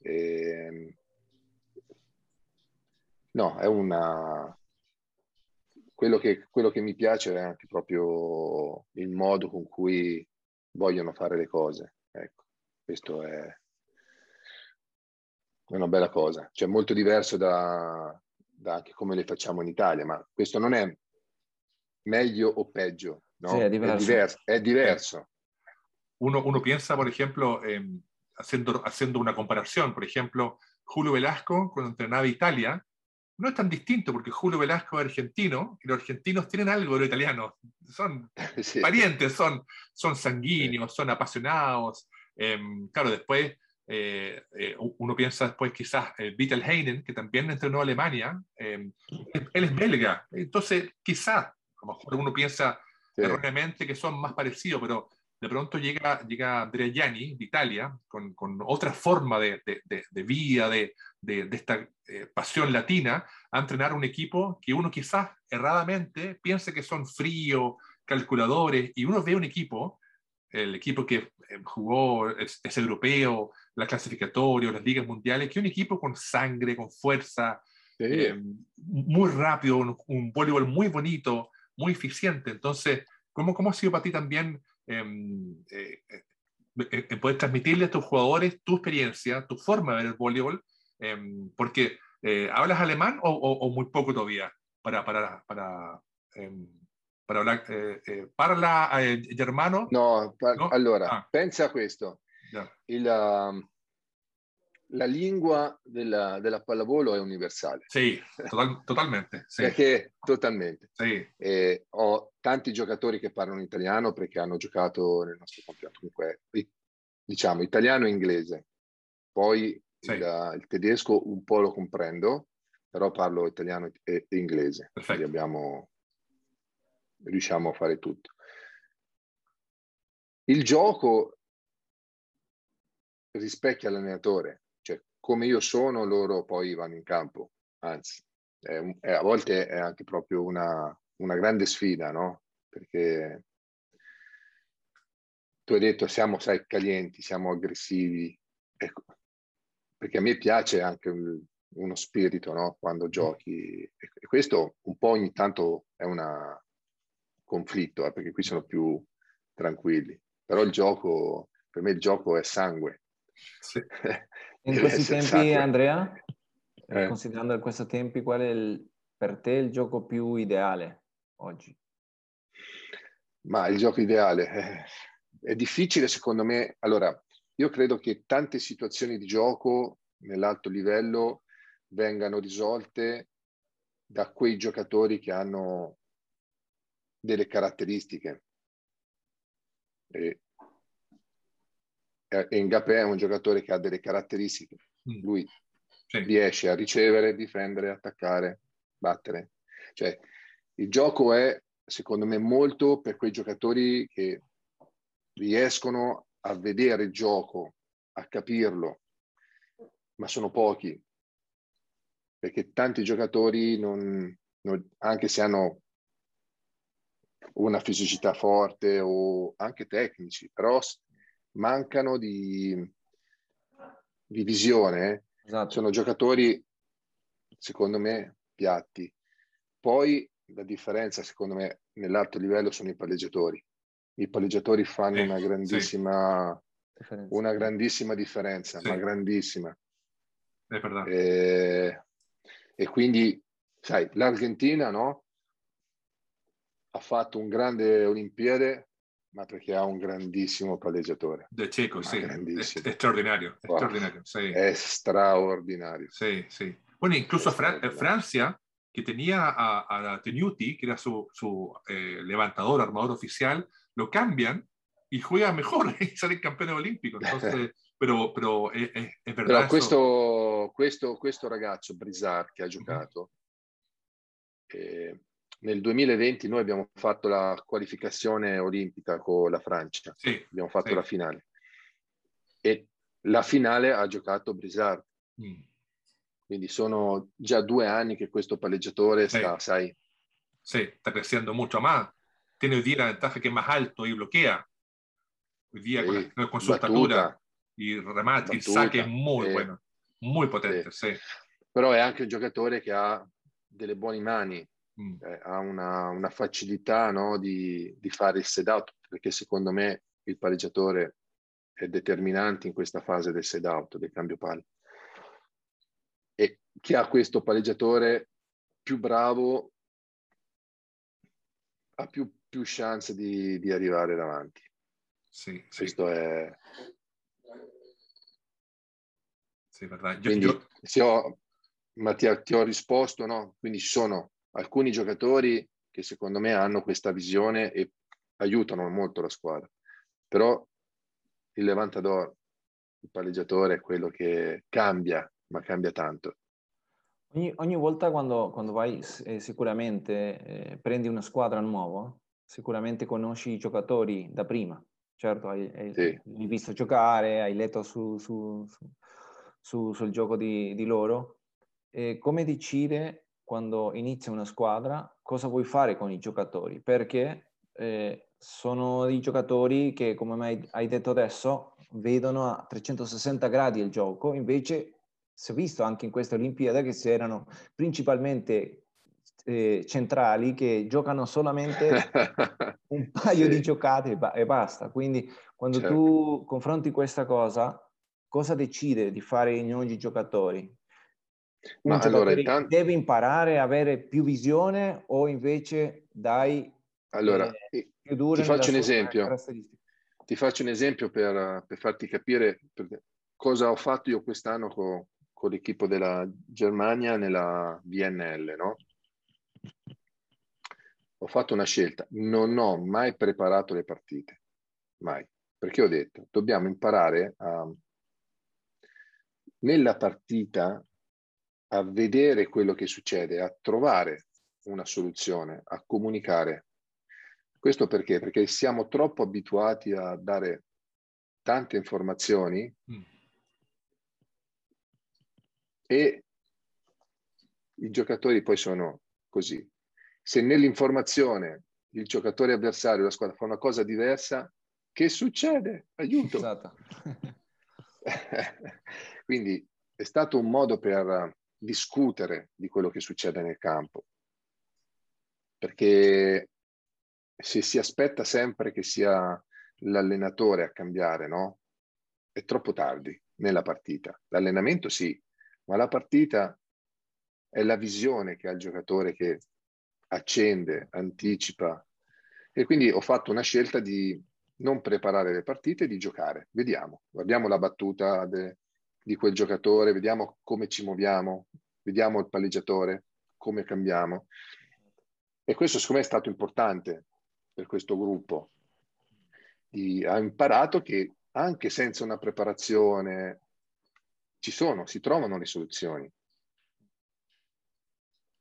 E No, è una... Quello che, quello che mi piace è anche proprio il modo con cui vogliono fare le cose. Ecco, questo è una bella cosa. Cioè, molto diverso da, da anche come le facciamo in Italia, ma questo non è meglio o peggio, no? Sì, è diverso. È diverso. È diverso. Uno, uno, piensa, por ejemplo, eh, haciendo, haciendo una comparación, por ejemplo, Julio Velasco, cuando entrenaba Italia, no es tan distinto porque Julio Velasco es argentino y los argentinos tienen algo de lo italiano. Son <laughs> parientes, son, son sanguíneos, son apasionados. Em, claro, después eh, eh, uno piensa después quizás eh, Vital Heinen, que también entrenó a Alemania, em, él es belga. Entonces, quizás, a lo mejor uno piensa erróneamente que son más parecidos, pero de pronto llega, llega Andrea Gianni de Italia con, con otra forma de, de, de vida, de, esta eh, pasión latina, a entrenar un equipo que uno quizás erradamente piense que son fríos, calculadores, y uno ve un equipo, el equipo que eh, jugó, es, europeo, la clasificatoria, las ligas mundiales, que un equipo con sangre, con fuerza, eh, muy rápido, un, un voleibol muy bonito, muy eficiente. Entonces, ¿cómo, ¿cómo ha sido para ti también Em, eh, poder transmitirle a tus jugadores tu experiencia, tu forma de ver el voleibol, em, porque ¿hablas alemán o, muy poco todavía para, para, para para eh, eh, parla eh, germano? No, par- no? allora, ah. pensa a questo. Yeah. Il, la lingua della, della, pallavolo è universale. Sì, total, totalmente. Sì. Perché totalmente. Sì. E ho tanti giocatori che parlano italiano perché hanno giocato nel nostro campionato. Comunque, diciamo, italiano e inglese. Poi sì. il, il, tedesco un po' lo comprendo, però parlo italiano e, e inglese. Perfetto. Quindi abbiamo, riusciamo a fare tutto. Il gioco rispecchia l'allenatore come io sono, loro poi vanno in campo. Anzi, è, è, a volte è anche proprio una, una grande sfida, no? Perché tu hai detto siamo, sai, calienti, siamo aggressivi. Ecco, perché a me piace anche un, uno spirito, no? Quando giochi. E questo un po' ogni tanto è un conflitto, eh? perché qui sono più tranquilli. Però il gioco, per me il gioco è sangue. Sì. <laughs> In questi tempi, Andrea, eh. considerando in questi tempi, qual è il, per te il gioco più ideale oggi? Ma il gioco ideale eh, è difficile secondo me. Allora, io credo che tante situazioni di gioco nell'alto livello vengano risolte da quei giocatori che hanno delle caratteristiche. E e Ngapé è un giocatore che ha delle caratteristiche. Mm. Lui sì. riesce a ricevere, difendere, attaccare, battere. Cioè, il gioco è, secondo me, molto per quei giocatori che riescono a vedere il gioco, a capirlo, ma sono pochi. Perché tanti giocatori, non, non, anche se hanno una fisicità forte o anche tecnici, però mancano di, di visione, esatto. sono giocatori, secondo me, piatti. Poi la differenza, secondo me, nell'alto livello sono i palleggiatori. I palleggiatori fanno sì, una grandissima, sì. una grandissima differenza, sì. ma grandissima. E, e, quindi, sai, l'Argentina, no? Ha fatto un grande Olimpiade ma perché ha un grandissimo palleggiatore. De Checo, sì, è, è, straordinario, wow. straordinario, sì. È straordinario. Sì, sì. Bueno, incluso Fra Francia, que tenía a, a Tenuti, que era su, su eh, levantador, armador oficial, lo cambian y juega mejor <laughs> y sale campeón olímpico. <laughs> Entonces, pero, pero è, è, è verdad. Però questo, questo, questo, ragazzo, Brizard, che ha giocato, mm -hmm. eh, nel 2020 noi abbiamo fatto la qualificazione olimpica con la Francia, sì, abbiamo fatto sì. la finale e la finale ha giocato Brizard. Mm. Quindi sono già due anni che questo palleggiatore sì. sta, sai. Sì, sta crescendo molto más. Tiene hoy día la ventaja que es más alto y bloquea. Hoy día sí. con, la, con su estatura y remate, Battuta. il saque è molto eh. bueno, muy potente. Sì. Però è anche un giocatore che ha delle buone mani, mm. eh, ha una, una facilità no, di, di, fare il set out, perché secondo me il pareggiatore è determinante in questa fase del set out, del cambio palla. E chi ha questo palleggiatore più bravo ha più, più chance di, di, arrivare davanti. Sì, Questo sì. è... Sì, verdad. Quindi, io... Se ho, ma ti, ti ho risposto, no? Quindi ci sono alcuni giocatori che secondo me hanno questa visione e aiutano molto la squadra. Però il levantador, il palleggiatore è quello che cambia, ma cambia tanto. Ogni, ogni volta quando, quando vai eh, sicuramente eh, prendi una squadra nuova, sicuramente conosci i giocatori da prima. Certo, hai, hai, sì. hai visto giocare, hai letto su, su, su, sul gioco di, di loro. E come decide quando inizia una squadra cosa vuoi fare con i giocatori, perché eh, sono i giocatori che, come hai detto adesso, vedono a 360 gradi il gioco, invece si è visto anche in questa Olimpiade che si erano principalmente eh, centrali che giocano solamente <laughs> un paio sì. di giocate e, ba- e, basta. Quindi quando certo. tu confronti questa cosa, cosa decide di fare in ogni giocatore? Ma allora, intanto... deve imparare a avere più visione o invece dai allora, eh, ti faccio un esempio. Ti faccio un esempio per, per farti capire cosa ho fatto io quest'anno con, con l'equipo della Germania nella BNL, no? Ho fatto una scelta, non ho mai preparato le partite, mai, perché ho detto, dobbiamo imparare a, nella partita a vedere quello che succede, a trovare una soluzione, a comunicare. Questo perché? Perché siamo troppo abituati a dare tante informazioni mm. e i giocatori poi sono così. Se nell'informazione il giocatore avversario, la squadra fa una cosa diversa, che succede? Aiuto! Esatto. <laughs> Quindi è stato un modo per discutere di quello che succede nel campo, perché se si aspetta sempre che sia l'allenatore a cambiare, no? È troppo tardi nella partita. L'allenamento sì, ma la partita è la visione che ha il giocatore che accende, anticipa. E quindi ho fatto una scelta di non preparare le partite, di giocare. Vediamo, guardiamo la battuta de, di quel giocatore, vediamo come ci muoviamo, vediamo il palleggiatore, come cambiamo. E questo secondo me è stato importante per questo gruppo. Di, ha imparato che anche senza una preparazione ci sono, si trovano le soluzioni.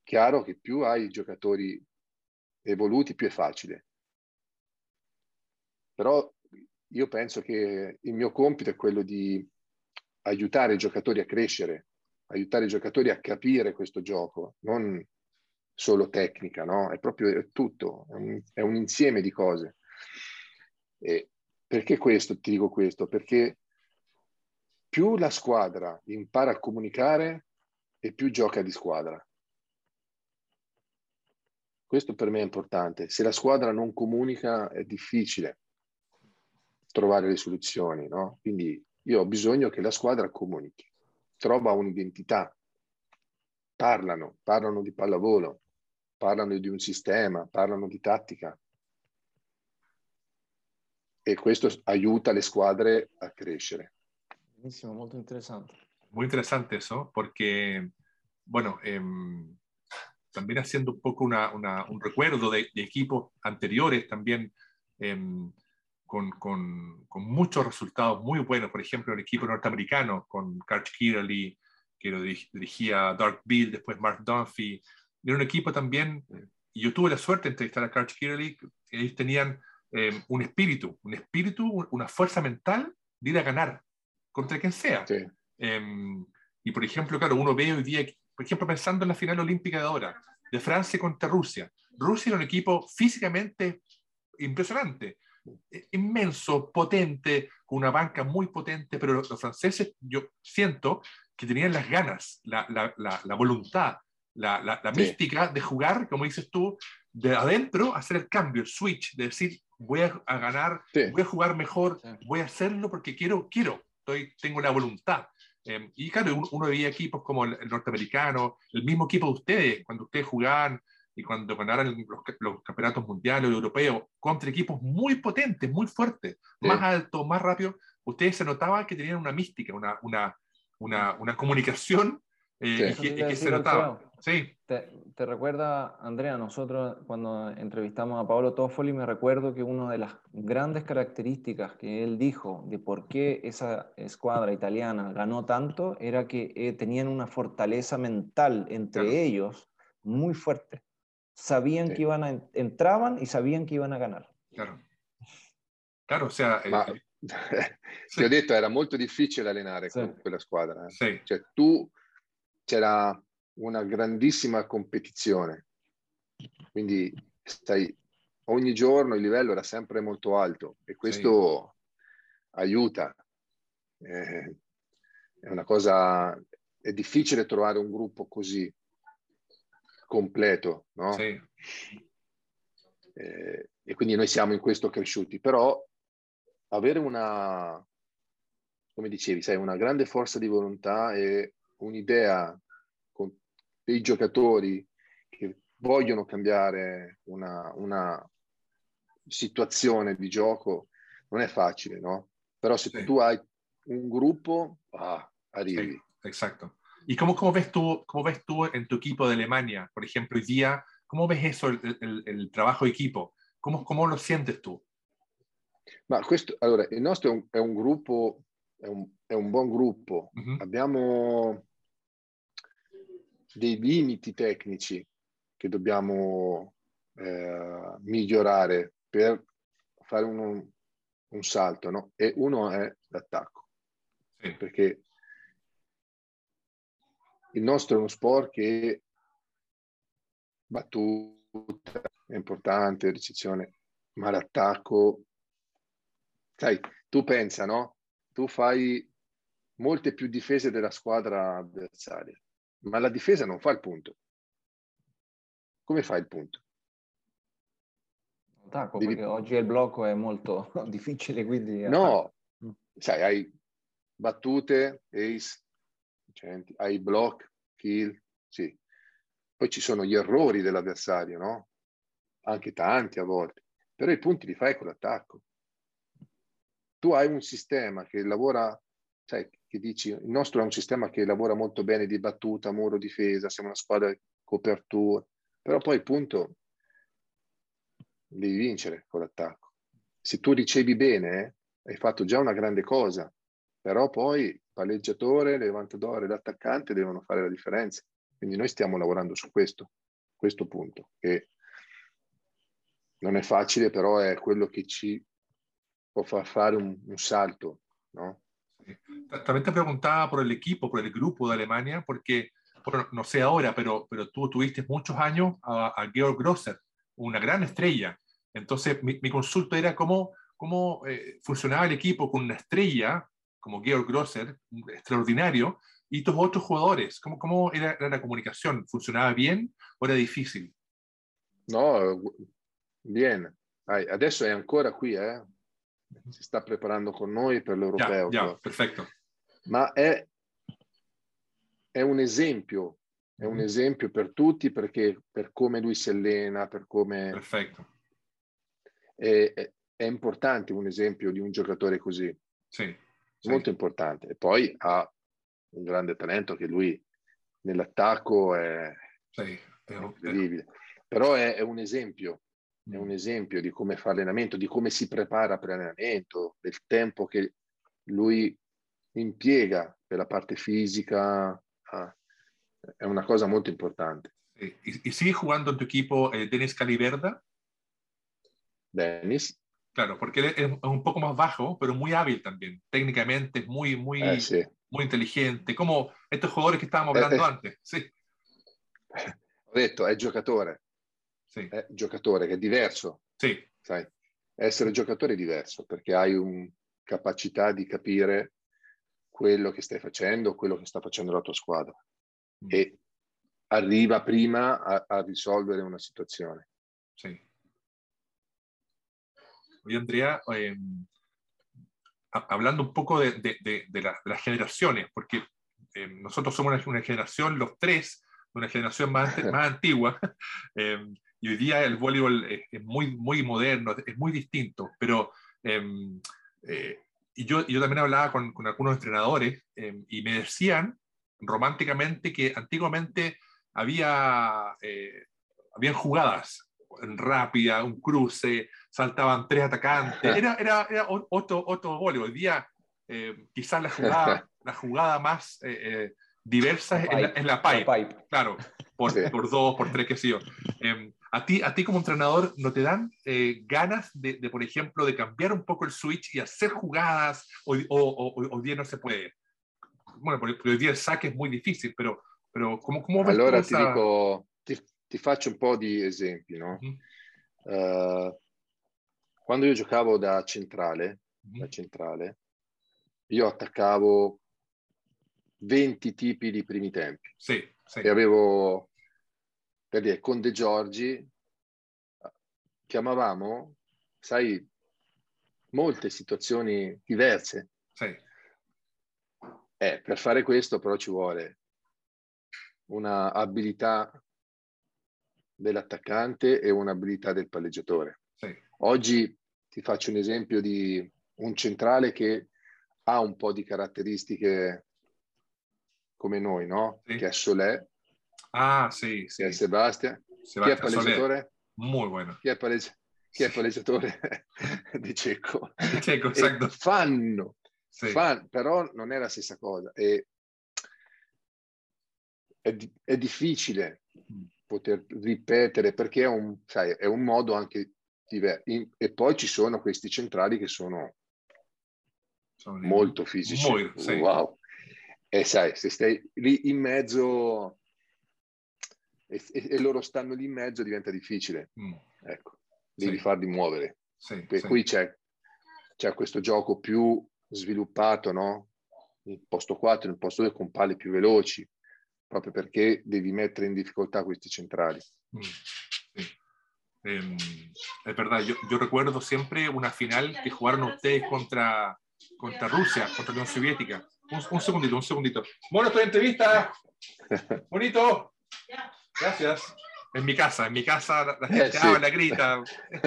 Chiaro che più hai giocatori evoluti, più è facile. Però io penso che il mio compito è quello di aiutare i giocatori a crescere, aiutare i giocatori a capire questo gioco, non solo tecnica, no? È proprio è tutto, è un, è un insieme di cose. E perché questo? Ti dico questo, perché più la squadra impara a comunicare e più gioca di squadra. Questo per me è importante. Se la squadra non comunica è difficile trovare le soluzioni, no? Quindi io ho bisogno che la squadra comunichi, trova un'identità, parlano, parlano di pallavolo, parlano di un sistema, parlano di tattica. E questo aiuta le squadre a crescere. Buenísimo, molto interessante. Muy interesante eso, porque, bueno, eh, también haciendo un poco una, una, un recuerdo de, de, equipos anteriores, también eh, con, con, con, muchos resultados muy buenos, por ejemplo, el equipo norteamericano con Karch Kirley, que lo dirigía Dark Bill, después Mark Dunphy, era un equipo también, y yo tuve la suerte de entrevistar a Karch Kirley, ellos tenían eh, un espíritu, un espíritu, una fuerza mental de ir a ganar contra quien sea. Sí. Eh, y por ejemplo, claro, uno ve hoy día, por ejemplo, pensando en la final olímpica de ahora, de Francia contra Rusia. Rusia era un equipo físicamente impresionante, eh, inmenso, potente, con una banca muy potente, pero los, franceses yo siento que tenían las ganas, la, la, la, la voluntad, la, sí. mística de jugar, como dices tú, de adentro, hacer el cambio, el switch, de decir, voy a, a ganar, sí. voy a jugar mejor, sí. voy a hacerlo porque quiero, quiero, estoy, tengo la voluntad. Eh, y claro, uno, uno veía equipos como el, el, norteamericano, el mismo equipo de ustedes, cuando ustedes jugaban y cuando ganaron los, los campeonatos mundiales o europeos contra equipos muy potentes, muy fuertes, sí. más altos, más rápidos, ustedes se notaba que tenían una mística, una, una, una, una comunicación eh, sí. que, que se notaba. Sí. Te, te, recuerda, Andrea, nosotros cuando entrevistamos a Paolo Toffoli, me recuerdo que una de las grandes características que él dijo de por qué esa escuadra italiana ganó tanto era que eh, tenían una fortaleza mental entre claro. ellos muy fuerte sabían sí. que iban a, entraban y sabían que iban a ganar. Claro. Claro, o sea... Ma, eh, <laughs> sì. ho detto, era molto difficile allenare sì. con quella squadra. Eh. Sì. Cioè, tu c'era una grandissima competizione, quindi stai, ogni giorno il livello era sempre molto alto e questo aiuta. Eh, è una cosa, è difficile trovare un gruppo così completo, no? Sì. Eh, e quindi noi siamo in questo cresciuti, però avere una, come dicevi, sai, una grande forza di volontà e un'idea con dei giocatori che vogliono cambiare una, una, situazione di gioco non è facile, no? Però se sí. tu hai un grupo, ah, arrivi. Sí, exacto. ¿Y cómo, cómo, ves tú, cómo ves tú en tu equipo de Alemania, por ejemplo, hoy día, cómo ves eso, el, el, el trabajo de equipo? ¿Cómo, ¿Cómo, lo sientes tú? Ma questo, allora, il nostro è un, è un gruppo, è un, è un, buon gruppo. Uh-huh. Abbiamo dei limiti tecnici che dobbiamo eh, migliorare per fare un, un salto, no? E uno è l'attacco. Sì. Perché il nostro è uno sport che battuta è importante, ricezione, ma l'attacco, sai, tu pensa, no? Tu fai molte più difese della squadra avversaria, ma la difesa non fa il punto. Come fai il punto? Attacco, Devi... perché oggi il blocco è molto <laughs> difficile, quindi... No, mm. sai, hai battute, ace, hai block, kill, sì. Poi ci sono gli errori dell'avversario, no? Anche tanti a volte. Però i punti li fai con l'attacco. Tu hai un sistema che lavora, sai, che dici, il nostro è un sistema che lavora molto bene di battuta, muro, difesa, siamo una squadra di copertura, però poi punto devi vincere con l'attacco. Se tu ricevi bene, hai fatto già una grande cosa, però poi il palleggiatore, l'evantadore, l'attaccante devono fare la differenza. Quindi noi stiamo lavorando su questo, questo punto, che non è facile, però è quello che ci può far un, un salto, ¿no? También te preguntaba por el equipo, por el grupo de Alemania, porque, bueno, no sé ahora, pero, pero tú tuviste muchos años a, a Georg Grosser, una gran estrella. Entonces, mi, mi consulta era cómo, cómo eh, funcionaba el equipo con una estrella como Georg Grosser, extraordinario, y tus otros jugadores. ¿Cómo, cómo era, era, la comunicación? ¿Funcionaba bien o era difícil? No, bien. Adesso è ancora qui, eh? Si sta preparando con noi per l'europeo. Yeah, yeah, perfetto. Ma è, è un esempio, è un mm. esempio per tutti perché per come lui si allena, per come... Perfetto. È, è, è importante un esempio di un giocatore così. Sì, sì. Molto importante. E poi ha un grande talento che lui nell'attacco è, sì, è incredibile. Però è, è un esempio è un esempio di come fa allenamento, di come si prepara per l'allenamento, del tempo che lui impiega per la parte fisica. Ah, è una cosa molto importante. ¿Y, sigue jugando en tu equipo eh, Denis Caliverda? Denis. Claro, porque él es un poco más bajo, pero muy hábil también. Técnicamente es muy, muy, eh, sì. muy inteligente, como estos jugadores que estábamos hablando eh, eh. antes. Sí. Ho detto, è giocatore sì. è giocatore, che è diverso. Sì. Sai? Essere giocatore è diverso perché hai una capacità di capire quello che stai facendo, quello che sta facendo la tua squadra mm. e arriva prima a, a, risolvere una situazione. Sì. Oye, Andrea, eh, hablando un poco de, de, de, de la, las generaciones, porque eh, nosotros somos una, una, generación, los tres, una generación más, <laughs> más antigua, <laughs> eh, y hoy día el voleibol es, muy, muy moderno, es muy distinto, pero em, eh, y yo, yo también hablaba con, con algunos entrenadores eh, y me decían románticamente que antiguamente había, eh, habían jugadas rápidas, un cruce, saltaban tres atacantes, era, era, era otro, otro voleibol. Hoy día eh, quizás la jugada, <laughs> la jugada más diversa es la, la pipe, pipe, claro, por, sí. por dos, por tres, qué sé yo. A ti, a ti como entrenador, ¿no te dan eh, ganas de, de, por ejemplo, de cambiar un poco el switch y hacer jugadas? O, o, hoy día no se puede. Bueno, porque hoy día il saque è molto difficile, però, però come, come Allora ti dico, ti, ti, faccio un po' di esempi, no? Mm-hmm. Uh, quando io giocavo da centrale, mm-hmm. da centrale, io attaccavo 20 tipi di primi tempi. Sì, sì. E avevo per dire, con De Giorgi chiamavamo, sai, molte situazioni diverse. Sì. Eh, per fare questo però ci vuole una abilità dell'attaccante e un'abilità del palleggiatore. sì. Oggi ti faccio un esempio di un centrale che ha un po' di caratteristiche come noi, no? Sì. Che è Solé, Ah, sì, che sì. è Sebastian. Chi è Sebastián palleggiatore? Soler, Muy bueno. Chi è, palleggi- chi è palleggiatore <laughs> di Cecco? Checo, E exacto. fanno, Sí. fan- però non è la stessa cosa. E è, di- è difficile poter ripetere perché è un, sai, è un modo anche diverso. e poi ci sono questi centrali che sono Son molto fisici. Muy, sí. Wow. E sai, se stai lì in mezzo e, e- loro stanno lì in mezzo diventa difficile. Mm, Ecco, devi Sì. farli muovere. sí, Per sí. cui c'è, c'è questo gioco più sviluppato, no? Il posto 4, il posto 2 con palle più veloci, proprio perché devi mettere in difficoltà questi centrali. Sí. Em, es verdad, yo, yo recuerdo siempre una final que jugaron ustedes contra, contra Rusia, contra la Unión Soviética. Un, un segundito, un segundito. Bueno, en entrevista. <laughs> Bonito. Gracias. En mi casa, en mi casa la, gente Eh, sí. habla, grita. <laughs>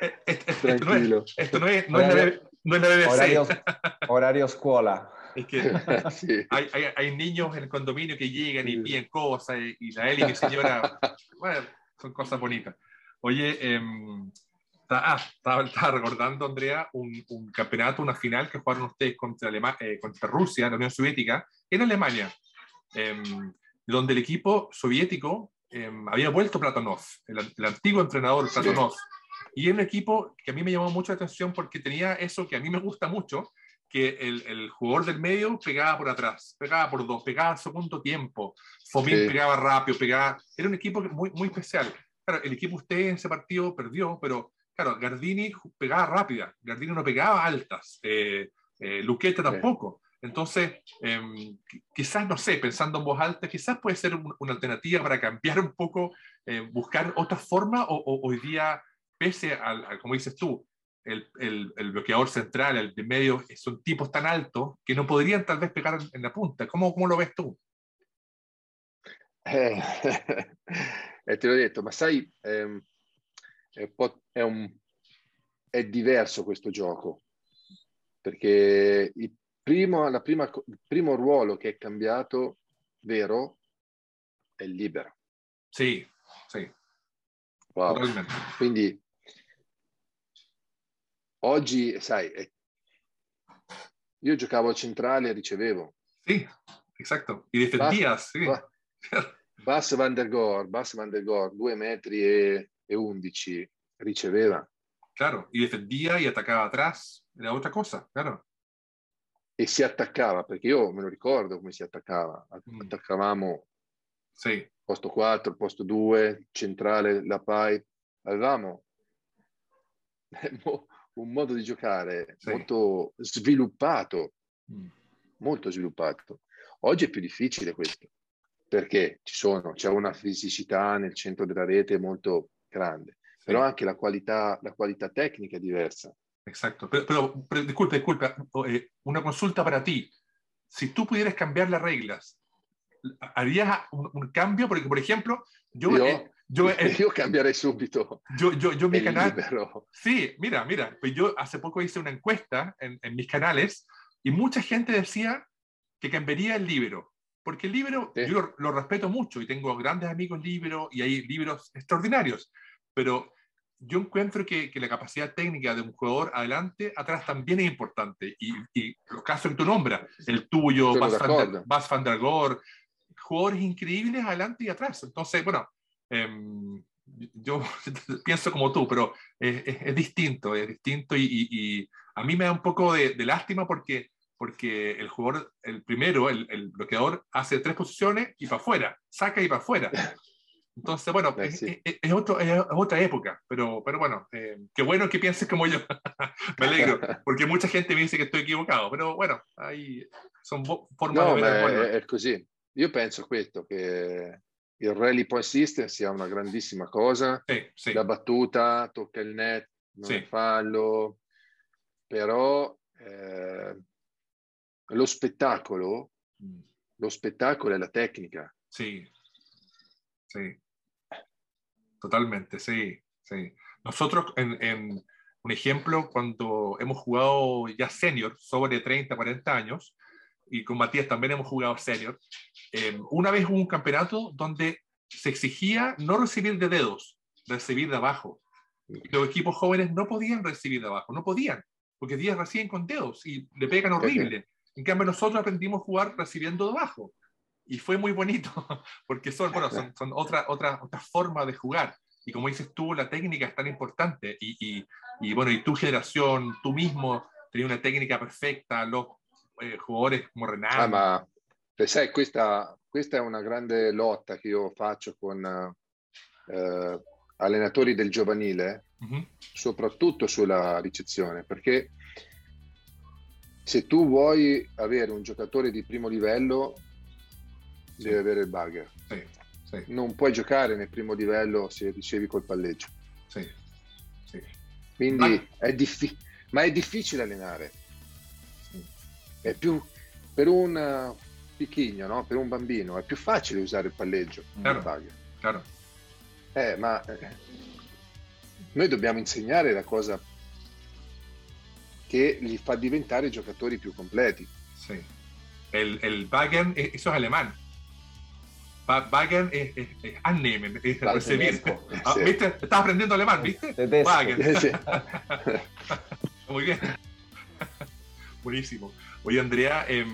Eh, eh, Esto, no es, Tranquilo. esto no es, no es no es la BBC. Horario, <laughs> horario scuola. Es que <laughs> Sì. hay, hay, hay niños en el condominio que llegan y piden cosas y, y la Eli, señora, bueno, son cosas bonitas. Oye, ta- ah, estaba, estaba recordando, Andrea, un, un campeonato, una final que jugaron ustedes contra, Alema- eh, contra Rusia, la Unión Soviética, en Alemania, em, donde el equipo soviético em, había vuelto Platonov, el, el antiguo entrenador Sí. Platonov. Y es un equipo que a mí me llamó mucho la atención porque tenía eso que a mí me gusta mucho, que el, el jugador del medio pegaba por atrás, pegaba por dos, pegaba al segundo tiempo, Fomín Sí. pegaba rápido, pegaba... Era un equipo muy, muy especial. Claro, el equipo usted en ese partido perdió, pero claro, Gardini pegaba rápida, Gardini no pegaba altas, eh, eh, Luqueta tampoco. Entonces, qui- quizás, no sé, pensando en voz alta, quizás puede ser un- una alternativa para cambiar un poco, eh, buscar otra forma o, o- hoy día, pese al, al- como dices tú, el, el- el bloqueador central, el de medio, son tipos tan altos que no podrían tal vez pegar en, la punta. ¿Cómo, ¿Cómo lo ves tú? Eh, eh, te l'ho detto, ma sai, ehm, è, un è diverso questo gioco, perché il primo, la prima il primo ruolo che è cambiato, vero, è il libero. Sí, sí, Wow. Quindi oggi, sai, io giocavo a centrale e ricevevo. Sí, exacto. Y defendías, sí. Ba- Bas van der Goor, Bas van der Goor, 2 metri e, e 11, riceveva. Claro, y defendía y atacaba atrás. Era otra cosa, claro. E si attaccava, perché io me lo ricordo come si attaccava. Mm. Attaccavamo Sí, posto 4, posto 2, centrale, la PAI. Avevamo <laughs> mo- un modo di giocare Sì. molto sviluppato, Mm. molto sviluppato. Oggi è più difficile questo, perché ci sono, c'è una fisicità nel centro della rete molto grande, Sí, però anche la qualità, la qualità tecnica è diversa. Exacto. Pero, pero, pero, disculpa, disculpa. eh, una consulta para ti. Si tú pudieras cambiar las reglas, ¿harías un, un cambio? Porque, por ejemplo, yo, Io, eh, yo, eh, io cambierei subito yo, yo, yo mi canal, libero. Sí, mira, mira, pues yo hace poco hice una encuesta en, en mis canales y mucha gente decía que cambiaría el libro, porque el libro Sí. yo lo, lo respeto mucho y tengo grandes amigos libros y hay libros extraordinarios, pero yo encuentro que, que la capacidad técnica de un jugador adelante, atrás también es importante y, y los casos que tú nombras, el tuyo, Bas van, der. Bas van der Goor, jugadores increíbles adelante y atrás. Entonces, bueno, em, yo <laughs> pienso como tú, pero es, es- es distinto, es distinto y, y- y a mí me da un poco de, de lástima porque, porque el jugador, el primero, el, el bloqueador, hace tres posiciones y para afuera, saca y para afuera. <laughs> Entonces, bueno, Eh, es, sí. es- es otro, es otra época, pero, pero bueno, eh, qué bueno que pienses como yo. <laughs> me alegro, <laughs> porque mucha gente me dice que estoy equivocado, pero bueno, ahí son formas No, ver el è, così. Io penso questo, che il rally point system sia una grandissima cosa, Sí, sí, la battuta tocca il net, non Sì. fallo, però eh, lo spettacolo, Mm, lo spettacolo è la tecnica. sí, sí. Totalmente, sí, sí. nosotros, en, en, un ejemplo, cuando hemos jugado ya senior, sobre 30, 40 años, y con Matías también hemos jugado senior, eh, una vez hubo un campeonato donde se exigía no recibir de dedos, recibir de abajo. los equipos jóvenes no podían recibir de abajo, no podían, porque días reciben con dedos y le pegan horrible. En cambio, nosotros aprendimos a jugar recibiendo de abajo. Y fue muy bonito, <laughs> porque son, bueno, son, son otra, otra, otra forma de jugar. Y como dices tú, la técnica es tan importante. Y, y, y bueno, y tu generación, tú mismo, tenías una técnica perfecta, los eh, jugadores come Renato. Ah, ma sai, questa, questa, è una grande lotta che io faccio con eh, allenatori del giovanile, mm-hmm. soprattutto sulla ricezione, perché se tu vuoi avere un giocatore di primo livello, sì. devi avere il bugger. Sì, sì. Non puoi giocare nel primo livello se ricevi col palleggio. Quindi ma... È, diffi- ma è difficile allenare. È più per un picchigno, no? per un bambino, è più facile usare il palleggio. Chiaro, chiaro. Eh, ma eh, noi dobbiamo insegnare la cosa che li fa diventare giocatori più completi. Sí. El, el Wagen, eso es alemán. Wagen es, es, es annehmen, es recibir. Ah, ¿Viste? Estás aprendiendo alemán, ¿viste? Wagen. Sí. <laughs> Muy bien. Buenísimo. Oye, Andrea, eh,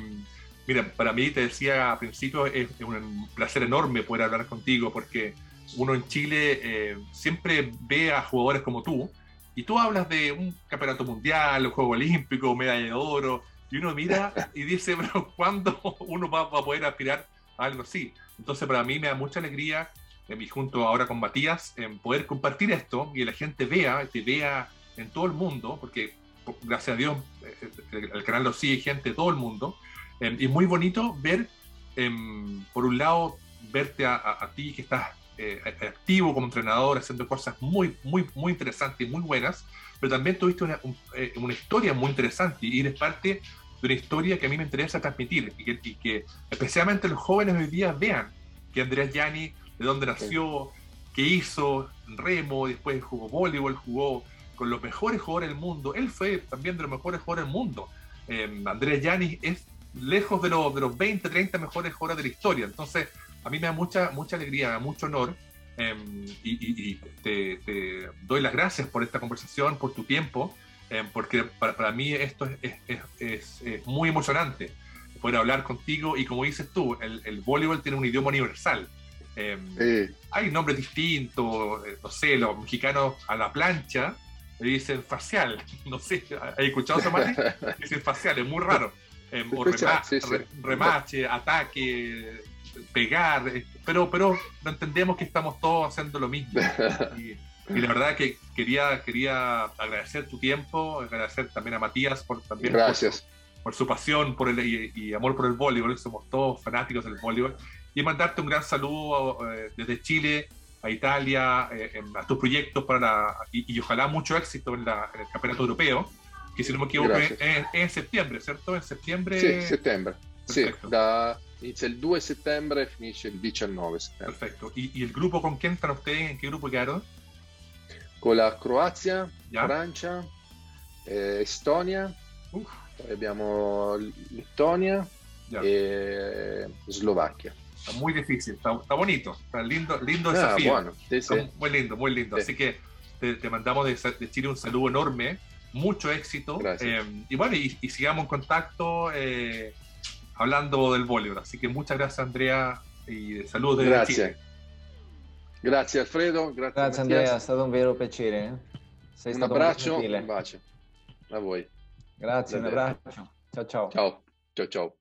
mira, para mí, te decía al principio, es, es, un placer enorme poder hablar contigo porque uno en Chile eh, siempre ve a jugadores como tú y tú hablas de un campeonato mundial, un juego olímpico, medalla de oro, y uno mira y dice, <laughs> pero ¿cuándo uno va, va, a poder aspirar algo así? Entonces, para mí me da mucha alegría, eh, junto ahora con Matías, en poder compartir esto y la gente vea, te vea en todo el mundo, porque gracias a Dios eh, el, el canal lo sigue gente de todo el mundo, eh, y es muy bonito ver, em, por un lado, verte a, ti que estás eh, activo como entrenador, haciendo cosas muy, muy, muy interesantes y muy buenas, pero también tuviste una, un, eh, una, historia muy interesante y eres parte de una historia que a mí me interesa transmitir y que, y que especialmente los jóvenes hoy día vean que Andrés Gianni, de dónde nació, qué hizo, remo, después jugó voleibol, jugó con los mejores jugadores del mundo. Él fue también de los mejores jugadores del mundo. Eh, Andrés Gianni es lejos de, los, de los 20, 30 mejores jugadores de la historia. Entonces, a mí me da mucha, mucha alegría, mucho honor eh, y, y, y te, te, doy las gracias por esta conversación, por tu tiempo, eh, porque para, para, mí esto es, es, es, es, muy emocionante, poder hablar contigo y como dices tú, el, el voleibol tiene un idioma universal. Eh, sí. Hay nombres distintos, eh, no sé, los mexicanos a la plancha le dicen facial, <laughs> no sé, ¿has escuchado eso, Mati? <laughs> Dicen facial, es muy raro. o rema, sí, sí. remache, ataque, pegar, eh, pero, pero entendemos que estamos todos haciendo lo mismo. Y, <laughs> y, la verdad que quería, quería agradecer tu tiempo, agradecer también a Matías por, también Gracias. Por, por su pasión por el, y, y, amor por el voleibol, somos todos fanáticos del voleibol, y mandarte un gran saludo eh, desde Chile a Italia, eh, a tus proyectos para la, y, y, ojalá mucho éxito en, la, en, el campeonato europeo, que si no me equivoco es, en septiembre, ¿cierto? En septiembre. Sí, septiembre. Perfecto. Sì, da, inizia il 2 settembre e finisce il 19 settembre. Perfetto. ¿Y, ¿Y, el grupo con quién están ustedes? ¿En qué grupo quedaron? Con la Croazia, ¿Ya? Francia, eh, Estonia, Uf. poi abbiamo Lettonia ¿Ya? e Slovacchia. Está muy difícil, está, está bonito, está lindo, lindo desafío. Ah, bueno, sí, sí. Muy lindo, muy lindo. Sí. Así que te, te mandamos de, de, Chile un saludo enorme, mucho éxito. Eh, y bueno, y, y, sigamos en contacto. Eh, hablando del voleibol. Así que muchas gracias Andrea y saludos desde grazie. Chile. Grazie Alfredo, grazie, grazie Andrea, è stato un vero piacere. Eh? Sei un abbraccio, un bacio a voi. Grazie, un abbraccio. Ciao ciao. Ciao, ciao ciao.